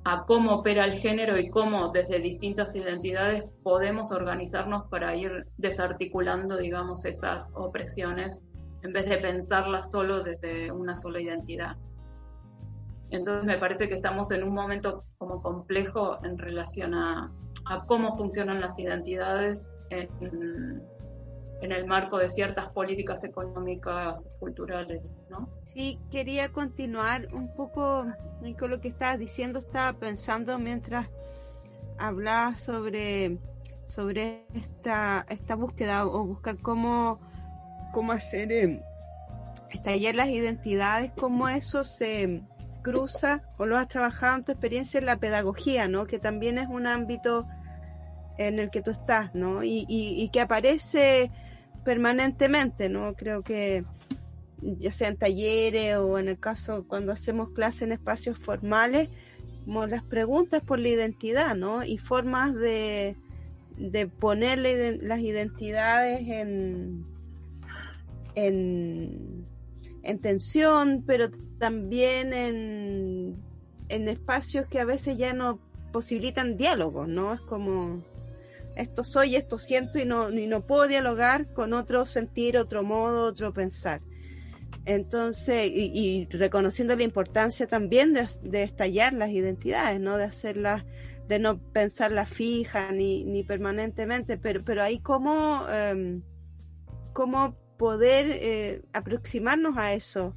a cómo opera el género y cómo desde distintas identidades podemos organizarnos para ir desarticulando, digamos, esas opresiones en vez de pensarlas solo desde una sola identidad. Entonces me parece que estamos en un momento como complejo en relación a, a cómo funcionan las identidades en, en el marco de ciertas políticas económicas, culturales, ¿no? Sí, quería continuar un poco con lo que estabas diciendo, estaba pensando mientras hablaba sobre, sobre esta, esta búsqueda o buscar cómo, cómo hacer eh, estallar las identidades, cómo eso se cruza o lo has trabajado en tu experiencia en la pedagogía, ¿no? Que también es un ámbito en el que tú estás, ¿no? Y, y, y que aparece permanentemente, ¿no? Creo que ya sea en talleres o en el caso cuando hacemos clases en espacios formales, como las preguntas por la identidad, ¿no? Y formas de, de ponerle las identidades en, en, en, tensión, pero también en, en espacios que a veces ya no posibilitan diálogos, ¿no? Es como esto soy, esto siento y no, y no puedo dialogar con otro sentir, otro modo, otro pensar. Entonces, y, reconociendo la importancia también de, estallar las identidades, ¿no? De hacerlas, de no pensarlas fijas ni, ni permanentemente, pero, pero ahí cómo, em, cómo poder eh, aproximarnos a eso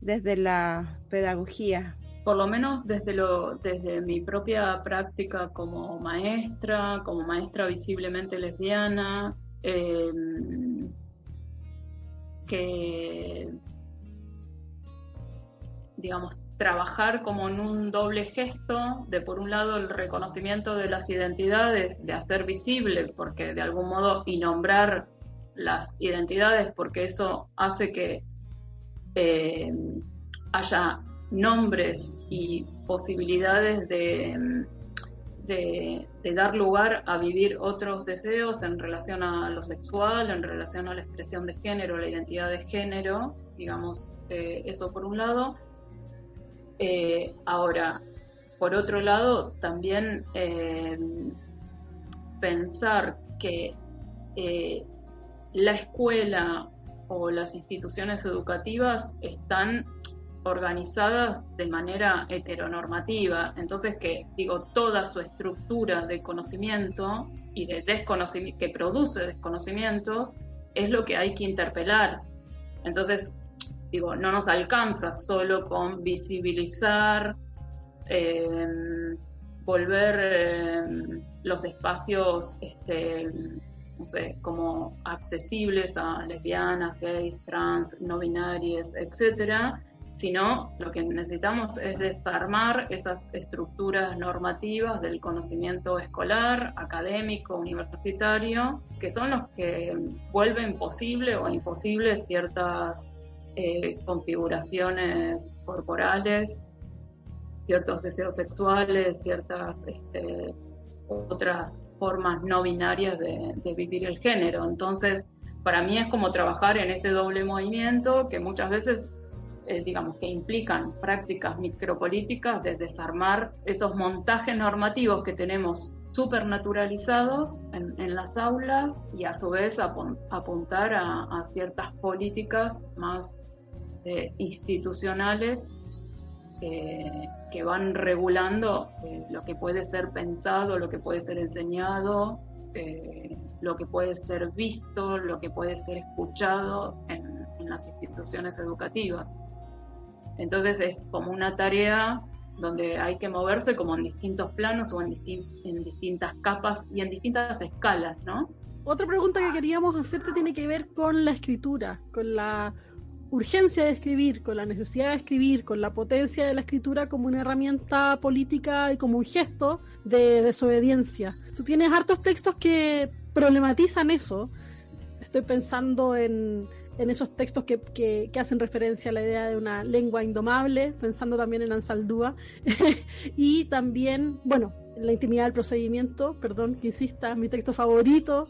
desde la pedagogía. Por lo menos desde, lo, desde mi propia práctica como maestra, como maestra visiblemente lesbiana, em, que digamos, trabajar como en un doble gesto de, por un lado, el reconocimiento de las identidades, de hacer visible, porque de algún modo, y nombrar las identidades, porque eso hace que eh, haya nombres y posibilidades de, de, dar lugar a vivir otros deseos en relación a lo sexual, en relación a la expresión de género, la identidad de género, digamos, eh, eso por un lado. Eh, ahora, por otro lado, también eh, pensar que eh, la escuela o las instituciones educativas están organizadas de manera heteronormativa, entonces que digo toda su estructura de conocimiento y de desconocimiento que produce desconocimiento es lo que hay que interpelar. Entonces, digo, no nos alcanza solo con visibilizar, em, volver em, los espacios, este, no sé, como accesibles a lesbianas, gays, trans, no binarias, etcétera, sino lo que necesitamos es desarmar esas estructuras normativas del conocimiento escolar, académico, universitario, que son los que vuelven posible o imposible ciertas eh, configuraciones corporales, ciertos deseos sexuales, ciertas este, otras formas no binarias de, vivir el género. Entonces, para mí es como trabajar en ese doble movimiento que muchas veces eh, digamos, que implican prácticas micropolíticas de desarmar esos montajes normativos que tenemos supernaturalizados en las aulas y a su vez apuntar a, ciertas políticas más eh, institucionales eh, que van regulando lo que puede ser pensado, lo que puede ser enseñado, lo que puede ser visto, lo que puede ser escuchado en las instituciones educativas. Entonces es como una tarea donde hay que moverse como en distintos planos o en, distintas capas y en distintas escalas, ¿no? Otra pregunta que queríamos hacerte tiene que ver con la escritura, con la urgencia de escribir, con la necesidad de escribir, con la potencia de la escritura como una herramienta política y como un gesto de desobediencia. Tú tienes hartos textos que problematizan eso. Estoy pensando en en esos textos que, que, hacen referencia a la idea de una lengua indomable, pensando también en Ansaldúa, y también, bueno, la intimidad del procedimiento, perdón que insista, mi texto favorito,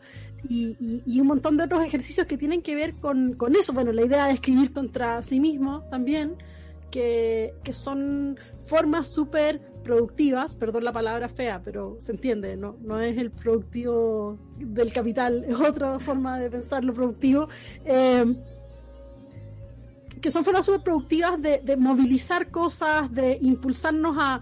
y, un montón de otros ejercicios que tienen que ver con, eso, bueno, la idea de escribir contra sí mismo también, que, que son formas súper productivas, perdón la palabra fea, pero se entiende, no, no es el productivo del capital, es otra forma de pensar lo productivo, eh, que son formas súper productivas de, de, movilizar cosas, de impulsarnos a,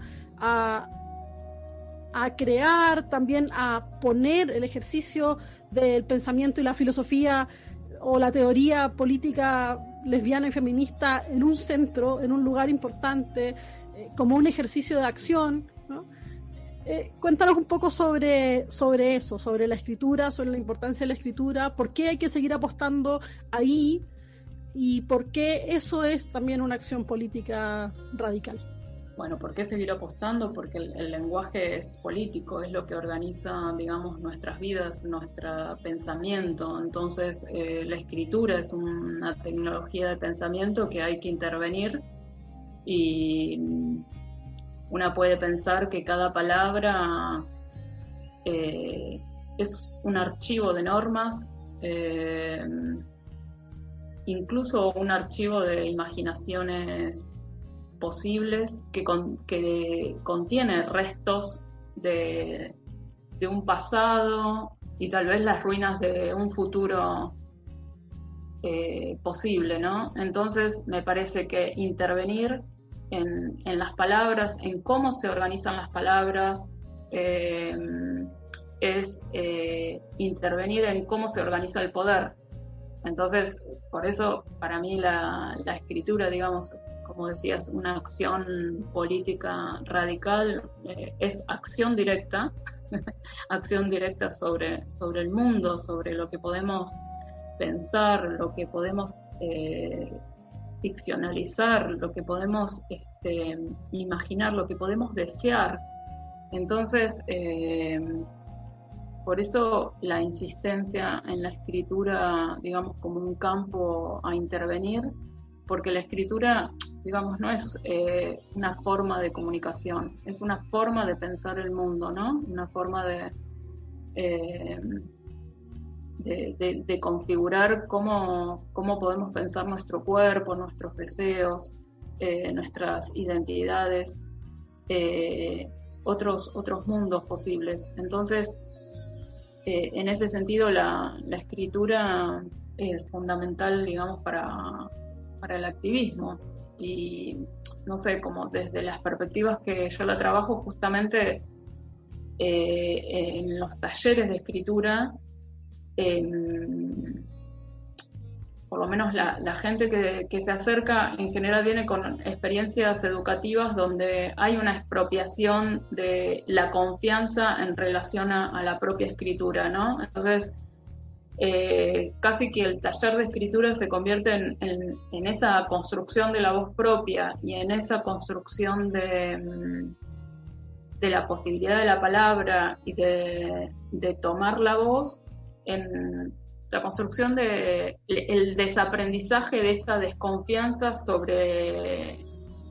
a crear, también a poner el ejercicio del pensamiento y la filosofía o la teoría política lesbiana y feminista en un centro, en un lugar importante, eh, como un ejercicio de acción. Eh, cuéntanos un poco sobre, sobre eso, sobre la escritura, sobre la importancia de la escritura, por qué hay que seguir apostando ahí y por qué eso es también una acción política radical. Bueno, ¿por qué seguir apostando? Porque el, lenguaje es político, es lo que organiza, digamos, nuestras vidas, nuestro pensamiento. Entonces, eh, la escritura es una tecnología de pensamiento que hay que intervenir y una puede pensar que cada palabra eh, es un archivo de normas, eh, incluso un archivo de imaginaciones posibles que, que contiene restos de, de, un pasado y tal vez las ruinas de un futuro eh, posible, ¿no? Entonces me parece que intervenir en, las palabras, en cómo se organizan las palabras, eh, es eh, intervenir en cómo se organiza el poder. Entonces, por eso para mí la, escritura, digamos, como decías, una acción política radical es acción directa, acción directa sobre, sobre el mundo, sobre lo que podemos pensar, lo que podemos eh, ficcionalizar, lo que podemos este, imaginar, lo que podemos desear. Entonces, eh, por eso la insistencia en la escritura, digamos, como un campo a intervenir, porque la escritura, digamos, no es eh, una forma de comunicación, es una forma de pensar el mundo, ¿no? Una forma de de, configurar cómo, cómo, podemos pensar nuestro cuerpo, nuestros deseos, eh, nuestras identidades. eh, otros, otros mundos posibles. Entonces, eh, en ese sentido, la, escritura es fundamental, digamos, para, para el activismo. Y no sé, como desde las perspectivas que yo la trabajo, justamente en los talleres de escritura, por lo menos la, gente que, se acerca en general viene con experiencias educativas donde hay una expropiación de la confianza en relación a, la propia escritura, ¿no? Entonces, eh, casi que el taller de escritura se convierte en, esa construcción de la voz propia y en esa construcción de, mm, de la posibilidad de la palabra y de, de tomar la voz en la construcción de el desaprendizaje de esa desconfianza sobre,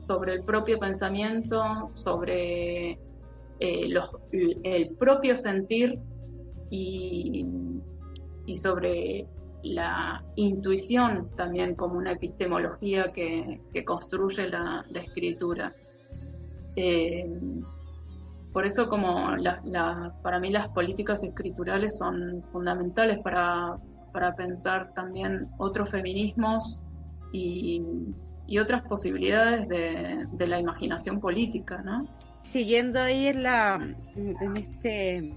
sobre el propio pensamiento, sobre eh, el propio sentir y, y, sobre la intuición también como una epistemología que, construye la, escritura. Eh, por eso como para mí las políticas escriturales son fundamentales para, para pensar también otros feminismos y, otras posibilidades de, la imaginación política, ¿no? Siguiendo ahí en, la, en este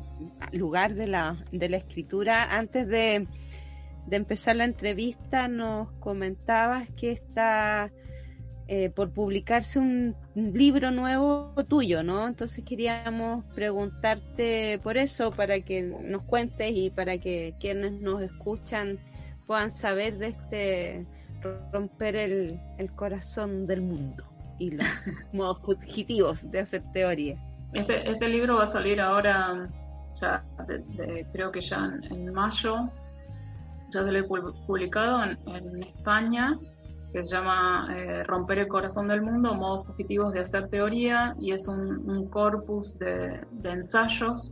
lugar de la, de la escritura, antes de, de empezar la entrevista nos comentabas que esta eh, por publicarse un, libro nuevo tuyo, ¿no? Entonces queríamos preguntarte por eso, para que nos cuentes y para que quienes nos escuchan puedan saber de este romper el, corazón del mundo modos fugitivos de hacer teoría. Este, este libro va a salir ahora, ya creo que ya en, mayo, ya se lo he publicado en España que se llama eh, Romper el corazón del mundo, modos fugitivos de hacer teoría, y es un, corpus de, ensayos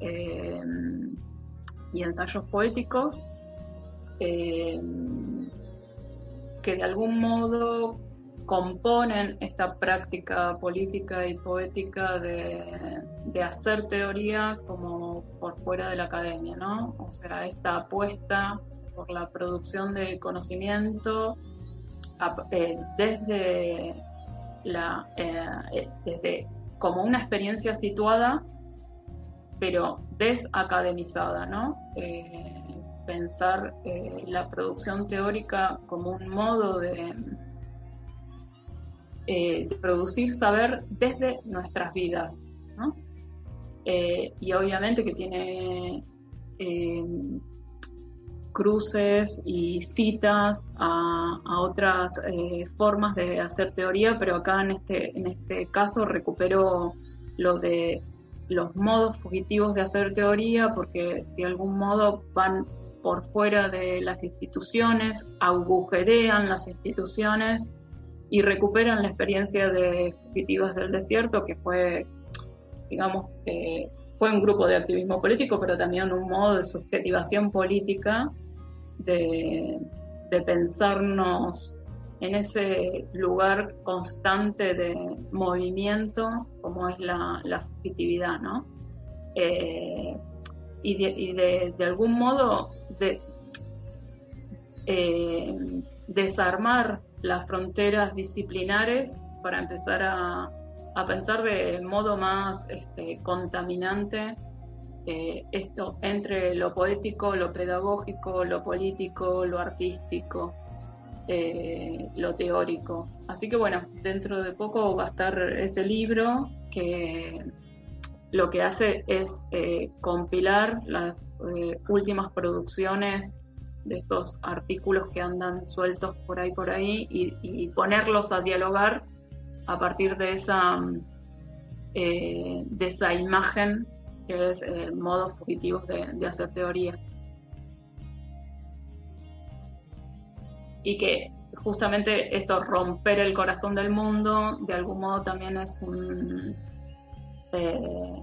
eh, y ensayos poéticos eh, que de algún modo componen esta práctica política y poética de, hacer teoría como por fuera de la academia, ¿no? O sea, esta apuesta por la producción de conocimiento eh, desde, la, eh, eh, desde como una experiencia situada, pero desacademizada, ¿no? pensar la producción teórica como un modo de, producir saber desde nuestras vidas, ¿no? y obviamente que tiene cruces y citas a, otras eh, formas de hacer teoría, pero acá en este, en este caso recupero lo de los modos fugitivos de hacer teoría porque de algún modo van por fuera de las instituciones, agujerean las instituciones y recuperan la experiencia de fugitivas del desierto, que fue, digamos, eh, fue un grupo de activismo político, pero también un modo de subjetivación política de, pensarnos en ese lugar constante de movimiento como es la, fugitividad, ¿no? Eh, y, de, algún modo de, eh, desarmar las fronteras disciplinares para empezar a, pensar de modo más este, contaminante eh, esto entre lo poético, lo pedagógico, lo político, lo artístico, eh, lo teórico. Así que bueno, dentro de poco va a estar ese libro que lo que hace es eh, compilar las últimas producciones de estos artículos que andan sueltos por ahí por ahí y, ponerlos a dialogar a partir de esa de esa imagen que es eh, modos fugitivos de, hacer teoría. Y que justamente esto, romper el corazón del mundo, de algún modo también es eh,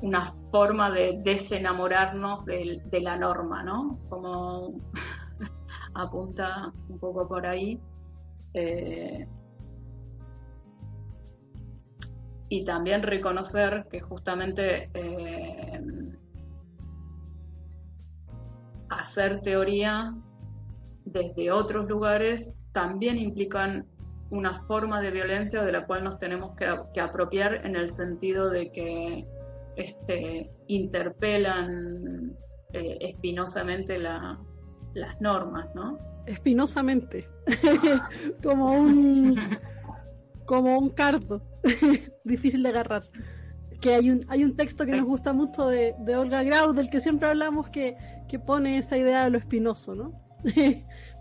una forma de desenamorarnos de, la norma, ¿no? Como apunta un poco por ahí. Eh, y también reconocer que justamente eh, hacer teoría desde otros lugares también implican una forma de violencia de la cual nos tenemos que, apropiar en el sentido de que este, interpelan eh, espinosamente las normas, ¿no? Espinosamente, como un como un cardo, difícil de agarrar. Que hay un, hay un texto que nos gusta mucho de, de Olga Grau, del que siempre hablamos, que, que pone esa idea de lo espinoso, ¿no?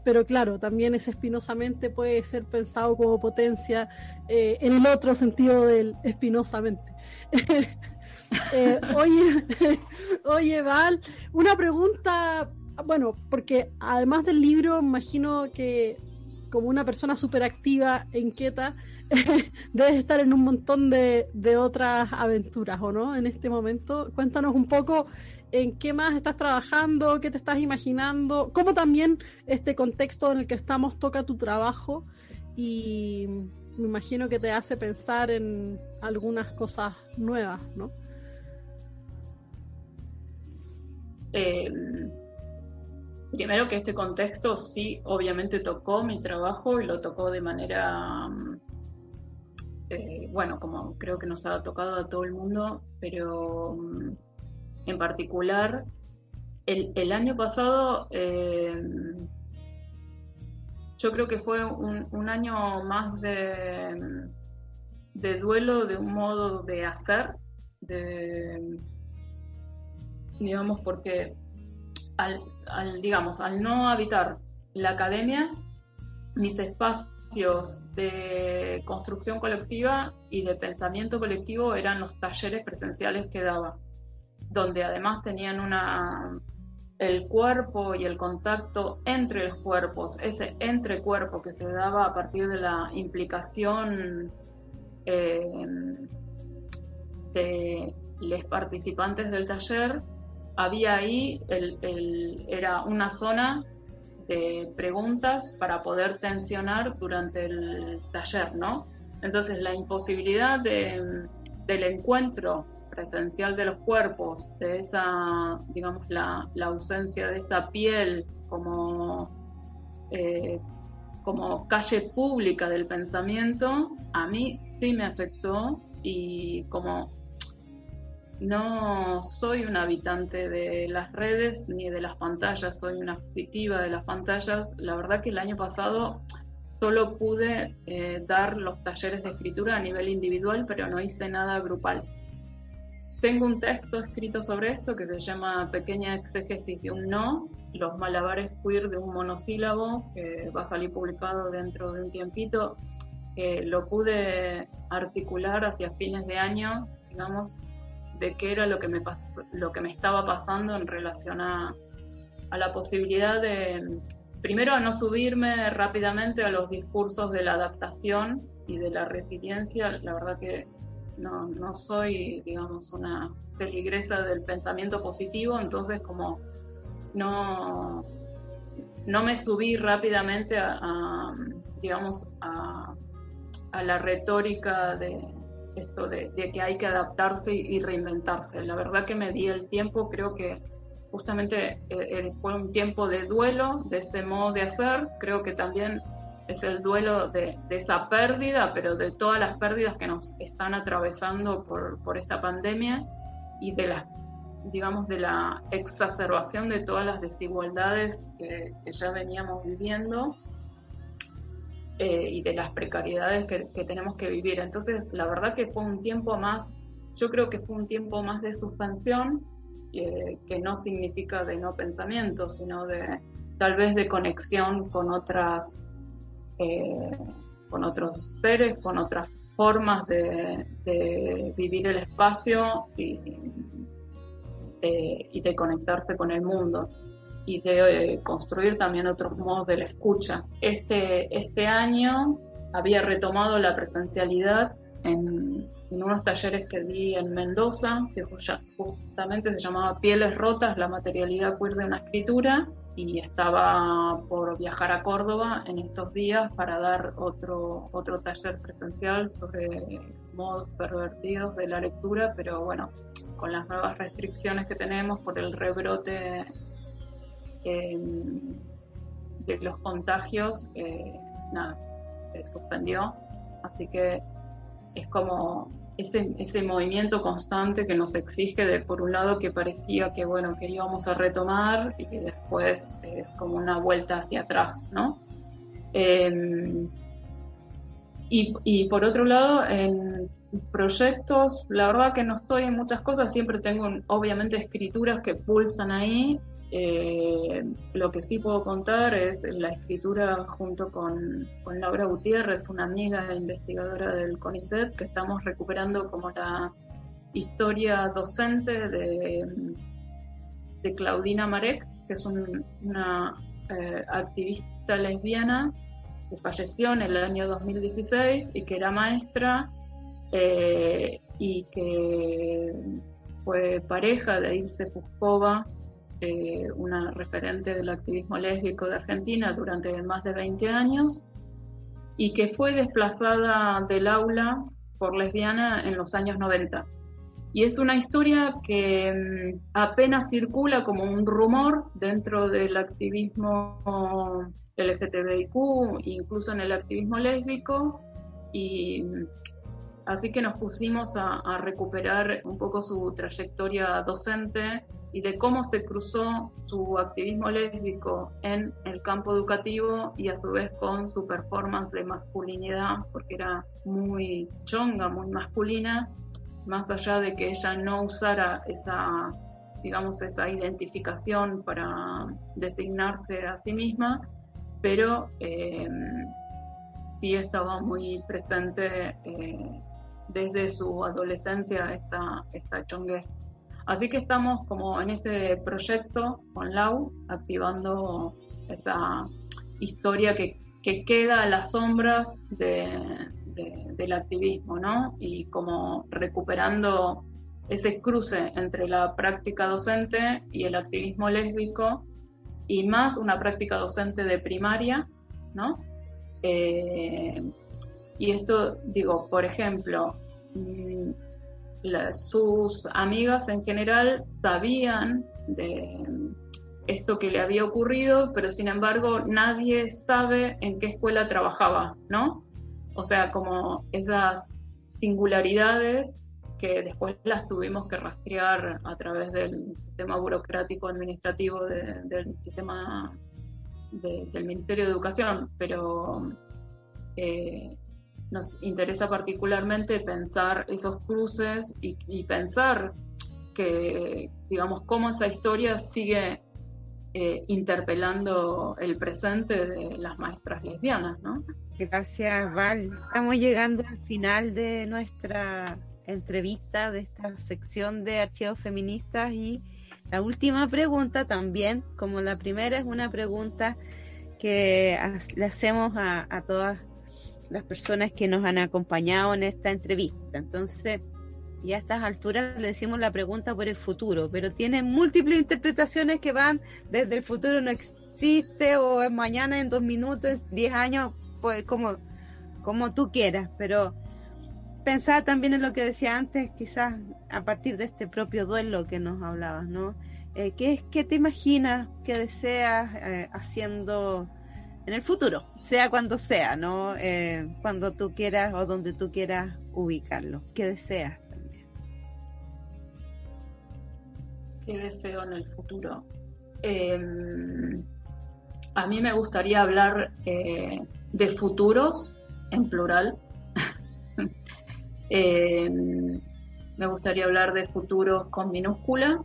pero claro, también ese espinosamente puede ser pensado como potencia eh, en el otro sentido del espinosamente. Eh, oye, oye, Val, una pregunta, bueno, porque además del libro, imagino que como una persona súper activa, inquieta, debes estar en un montón de, de otras aventuras, ¿o no? En este momento, cuéntanos un poco en qué más estás trabajando, qué te estás imaginando, cómo también este contexto en el que estamos toca tu trabajo y me imagino que te hace pensar en algunas cosas nuevas, ¿no? Em, primero que este contexto sí, obviamente tocó mi trabajo y lo tocó de manera, eh, bueno, como creo que nos ha tocado a todo el mundo, pero en particular, el, año pasado eh, yo creo que fue un, año más de, de, duelo de un modo de hacer, de, digamos, porque al, digamos, al no habitar la academia, mis espacios de construcción colectiva y de pensamiento colectivo eran los talleres presenciales que daba donde además tenían una el cuerpo y el contacto entre los cuerpos, ese entre cuerpo que se daba a partir de la implicación eh, de los participantes del taller, había ahí, el, era una zona de preguntas para poder tensionar durante el taller, ¿no? Entonces la imposibilidad de, del encuentro presencial de los cuerpos, de esa, digamos, la, ausencia de esa piel como, eh, como calle pública del pensamiento, a mí sí me afectó y como no soy un habitante de las redes ni de las pantallas, soy una fugitiva de las pantallas, la verdad que el año pasado solo pude eh, dar los talleres de escritura a nivel individual, pero no hice nada grupal. Tengo un texto escrito sobre esto que se llama Pequeña exégesis de un no, los malabares queer de un monosílabo, que va a salir publicado dentro de un tiempito. lo pude articular hacia fines de año, digamos, de qué era lo que me, lo que me estaba pasando en relación a, a la posibilidad de, primero, a no subirme rápidamente a los discursos de la adaptación y de la resiliencia. La verdad que no, no soy, digamos, una peligresa del pensamiento positivo, entonces como no, no me subí rápidamente a, digamos, a, la retórica de esto de, que hay que adaptarse y reinventarse. La verdad que me di el tiempo, creo que justamente eh, eh, fue un tiempo de duelo de ese modo de hacer, creo que también es el duelo de, esa pérdida, pero de todas las pérdidas que nos están atravesando por, esta pandemia y de la, digamos, de la exacerbación de todas las desigualdades que, ya veníamos viviendo eh, y de las precariedades que, tenemos que vivir. Entonces, la verdad que fue un tiempo más, yo creo que fue un tiempo más de suspensión, eh, que no significa de no pensamiento, sino de tal vez de conexión con otras eh, con otros seres, con otras formas de, vivir el espacio y, de conectarse con el mundo y de eh, construir también otros modos de la escucha. Este, este año había retomado la presencialidad en, unos talleres que di en Mendoza, que justamente se llamaba Pieles Rotas, la materialidad queer de una escritura, y estaba por viajar a Córdoba en estos días para dar otro, otro taller presencial sobre modos pervertidos de la lectura, pero bueno, con las nuevas restricciones que tenemos por el rebrote em, de los contagios, eh, nada, se suspendió. Así que es como ese, ese movimiento constante que nos exige de por un lado que parecía que bueno que íbamos a retomar y que después es como una vuelta hacia atrás, ¿no? Em, y, y, por otro lado, en proyectos, la verdad que no estoy en muchas cosas, siempre tengo obviamente escrituras que pulsan ahí eh, lo que sí puedo contar es la escritura junto con, Laura Gutiérrez, una amiga investigadora del CONICET, que estamos recuperando como la historia docente de, Claudina Marek, que es una eh, activista lesbiana que falleció en el año 2016 y que era maestra eh, y que fue pareja de Ilse Puskova, eh, una referente del activismo lésbico de Argentina durante más de 20 años y que fue desplazada del aula por lesbiana en los años 90. Y es una historia que mm, apenas circula como un rumor dentro del activismo LGTBIQ, incluso en el activismo lésbico, y mm, así que nos pusimos a recuperar un poco su trayectoria docente y de cómo se cruzó su activismo lésbico en el campo educativo y a su vez con su performance de masculinidad, porque era muy chonga, muy masculina, más allá de que ella no usara esa, digamos, esa identificación para designarse a sí misma, pero eh, sí estaba muy presente eh, desde su adolescencia esta, esta chonguez. Así que estamos como en ese proyecto con Lau, activando esa historia que, queda a las sombras del activismo, ¿no? Y como recuperando ese cruce entre la práctica docente y el activismo lésbico, y más una práctica docente de primaria, ¿no? Eh, y esto, digo, por ejemplo, mm, sus amigas en general sabían de esto que le había ocurrido, pero sin embargo nadie sabe en qué escuela trabajaba, ¿no? O sea, como esas singularidades que después las tuvimos que rastrear a través del sistema burocrático administrativo del sistema del Ministerio de Educación, pero eh, nos interesa particularmente pensar esos cruces y, pensar que, digamos, cómo esa historia sigue eh, interpelando el presente de las maestras lesbianas, ¿no? Gracias, Val. Estamos llegando al final de nuestra entrevista, de esta sección de archivos feministas y la última pregunta también, como la primera, es una pregunta que le hacemos a, a todas las personas que nos han acompañado en esta entrevista. Entonces, ya a estas alturas le decimos la pregunta por el futuro, pero tiene múltiples interpretaciones que van desde el futuro no existe o es mañana en dos minutos, en diez años, pues como, como tú quieras, pero pensaba también en lo que decía antes, quizás a partir de este propio duelo que nos hablabas, ¿no? Eh, ¿qué, ¿Qué te imaginas, qué deseas eh, haciendo en el futuro, sea cuando sea, ¿no? Eh, cuando tú quieras o donde tú quieras ubicarlo. ¿Qué deseas también? ¿Qué deseo en el futuro? Em, a mí me gustaría hablar eh, de futuros en plural. Em, me gustaría hablar de futuros con minúscula,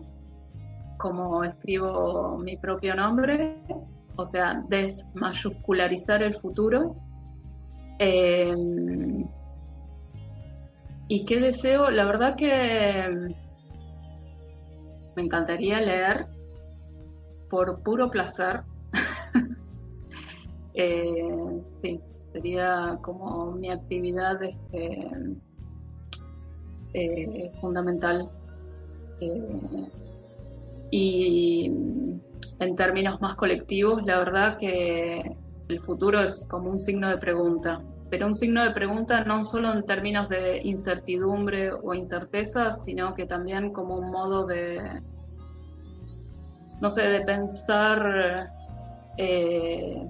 como escribo mi propio nombre, o sea, desmayuscularizar el futuro. Eh, ¿Y qué deseo? La verdad que me encantaría leer por puro placer. Eh, sí, sería como mi actividad este, eh, fundamental. y en términos más colectivos, la verdad que el futuro es como un signo de pregunta, pero un signo de pregunta no solo en términos de incertidumbre o incerteza, sino que también como un modo de, no sé, de pensar eh,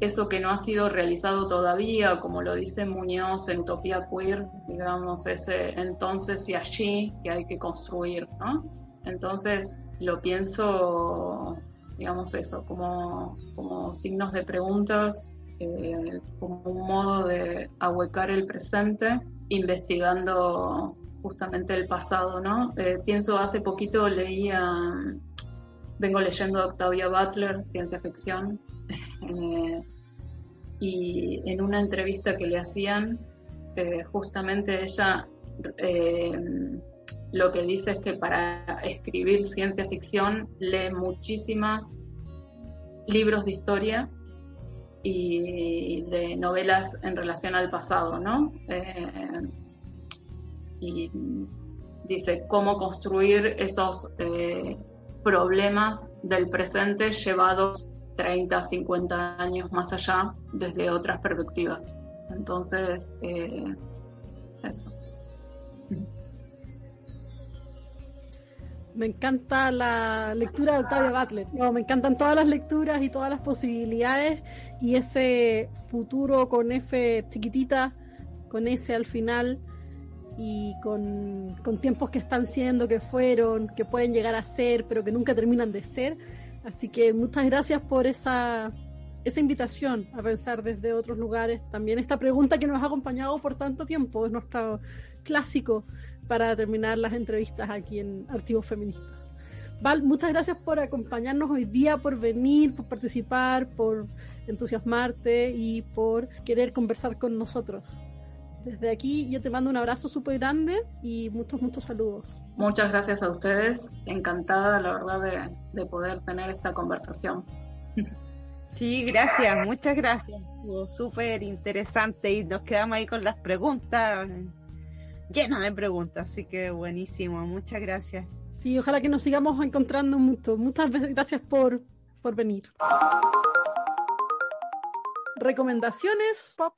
eso que no ha sido realizado todavía, como lo dice Muñoz en Utopía Queer, digamos, ese entonces y allí que hay que construir, ¿no? Entonces lo pienso, digamos eso, como, como signos de preguntas, eh, como un modo de ahuecar el presente, investigando justamente el pasado, ¿no? Eh, pienso, hace poquito leía, vengo leyendo a Octavia Butler, ciencia ficción, eh, y en una entrevista que le hacían, justamente ella lo que dice es que para escribir ciencia ficción lee muchísimas libros de historia y de novelas en relación al pasado, ¿no? y dice cómo construir esos problemas del presente llevados 30, 50 años más allá desde otras perspectivas. Entonces, eh, eso. Me encanta la lectura de Octavia Butler. No, me encantan todas las lecturas y todas las posibilidades y ese futuro con F chiquitita, con S al final y con, con tiempos que están siendo, que fueron, que pueden llegar a ser, pero que nunca terminan de ser Así que muchas gracias por esa, esa invitación a pensar desde otros lugares. También esta pregunta que nos ha acompañado por tanto tiempo es nuestro clásico para terminar las entrevistas aquí en Archivos Feministas. Val, muchas gracias por acompañarnos hoy día, por venir, por participar, por entusiasmarte y por querer conversar con nosotros. Desde aquí yo te mando un abrazo súper grande y muchos, muchos saludos. Muchas gracias a ustedes. Encantada, la verdad, de, poder tener esta conversación. Sí, gracias, muchas gracias. súper interesante y nos quedamos ahí con las preguntas, llenas de preguntas, así que buenísimo, muchas gracias. Sí, ojalá que nos sigamos encontrando mucho. Muchas gracias por, por venir. Recomendaciones pop.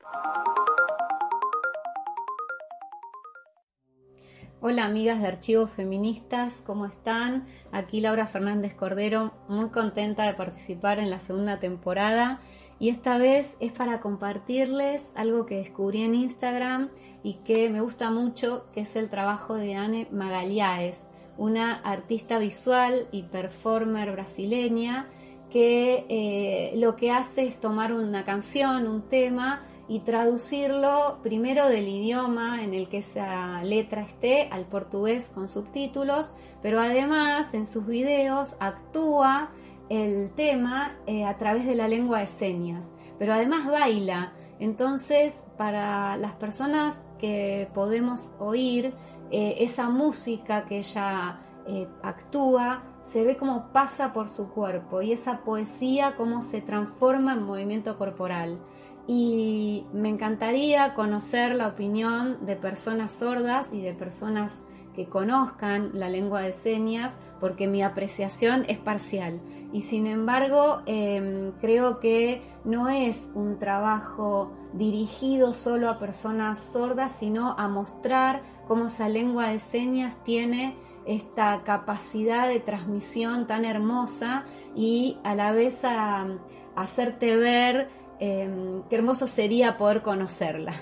Hola amigas de Archivos Feministas, ¿cómo están? Aquí Laura Fernández Cordero, muy contenta de participar en la segunda temporada y esta vez es para compartirles algo que descubrí en Instagram y que me gusta mucho, que es el trabajo de Anne Magalhães, una artista visual y performer brasileña que eh, lo que hace es tomar una canción, un tema, y traducirlo primero del idioma en el que esa letra esté al portugués con subtítulos, pero además en sus videos actúa el tema eh, a través de la lengua de señas, pero además baila. Entonces, para las personas que podemos oír eh, esa música que ella eh, actúa, se ve cómo pasa por su cuerpo. Y esa poesía cómo se transforma en movimiento corporal. Y me encantaría conocer la opinión de personas sordas y de personas que conozcan la lengua de señas porque mi apreciación es parcial y sin embargo em, creo que no es un trabajo dirigido solo a personas sordas sino a mostrar cómo esa lengua de señas tiene esta capacidad de transmisión tan hermosa y a la vez a hacerte ver Em, qué hermoso sería poder conocerla,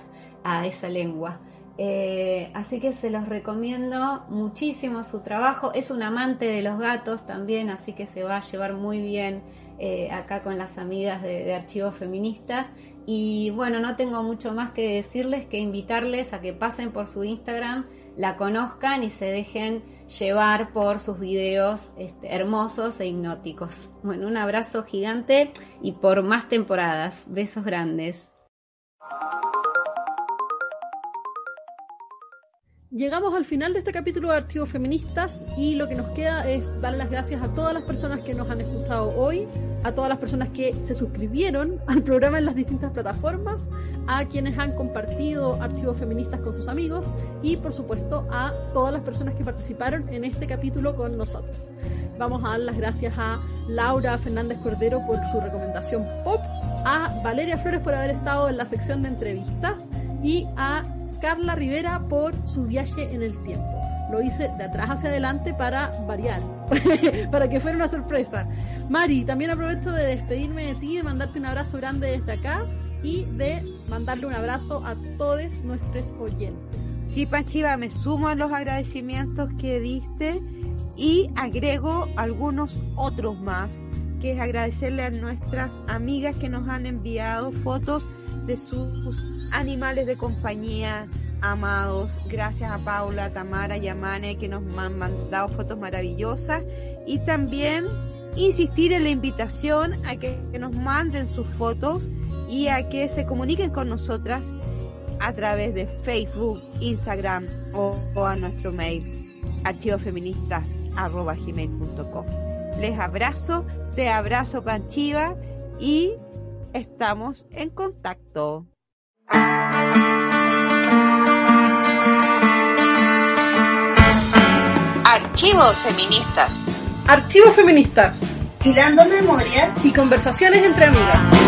a esa lengua. Eh, así que se los recomiendo muchísimo su trabajo. Es un amante de los gatos también, así que se va a llevar muy bien eh, acá con las amigas de, Archivos Feministas. Y bueno, no tengo mucho más que decirles que invitarles a que pasen por su Instagram, la conozcan y se dejen llevar por sus videos este, hermosos e hipnóticos. Bueno, un abrazo gigante y por más temporadas. Besos grandes. Llegamos al final de este capítulo de Archivos Feministas y lo que nos queda es dar las gracias a todas las personas que nos han escuchado hoy a todas las personas que se suscribieron al programa en las distintas plataformas, a quienes han compartido archivos feministas con sus amigos y por supuesto a todas las personas que participaron en este capítulo con nosotros. Vamos a dar las gracias a Laura Fernández Cordero por su recomendación pop, a Valeria Flores por haber estado en la sección de entrevistas y a Carla Rivera por su viaje en el tiempo. Lo hice de atrás hacia adelante para variar, para que fuera una sorpresa. Mari, también aprovecho de despedirme de ti, de mandarte un abrazo grande desde acá y de mandarle un abrazo a todos nuestros oyentes. Sí, Panchiva, me sumo a los agradecimientos que diste y agrego algunos otros más, que es agradecerle a nuestras amigas que nos han enviado fotos de sus animales de compañía, amados. Gracias a Paula, Tamara y Amane que nos han mandado fotos maravillosas. Y también insistir en la invitación a que, nos manden sus fotos y a que se comuniquen con nosotras a través de Facebook, Instagram o, a nuestro mail archivofeministas.com. Les abrazo, te abrazo Panchiva y estamos en contacto. Archivos feministas. Archivos feministas. Hilando memorias y conversaciones entre amigas.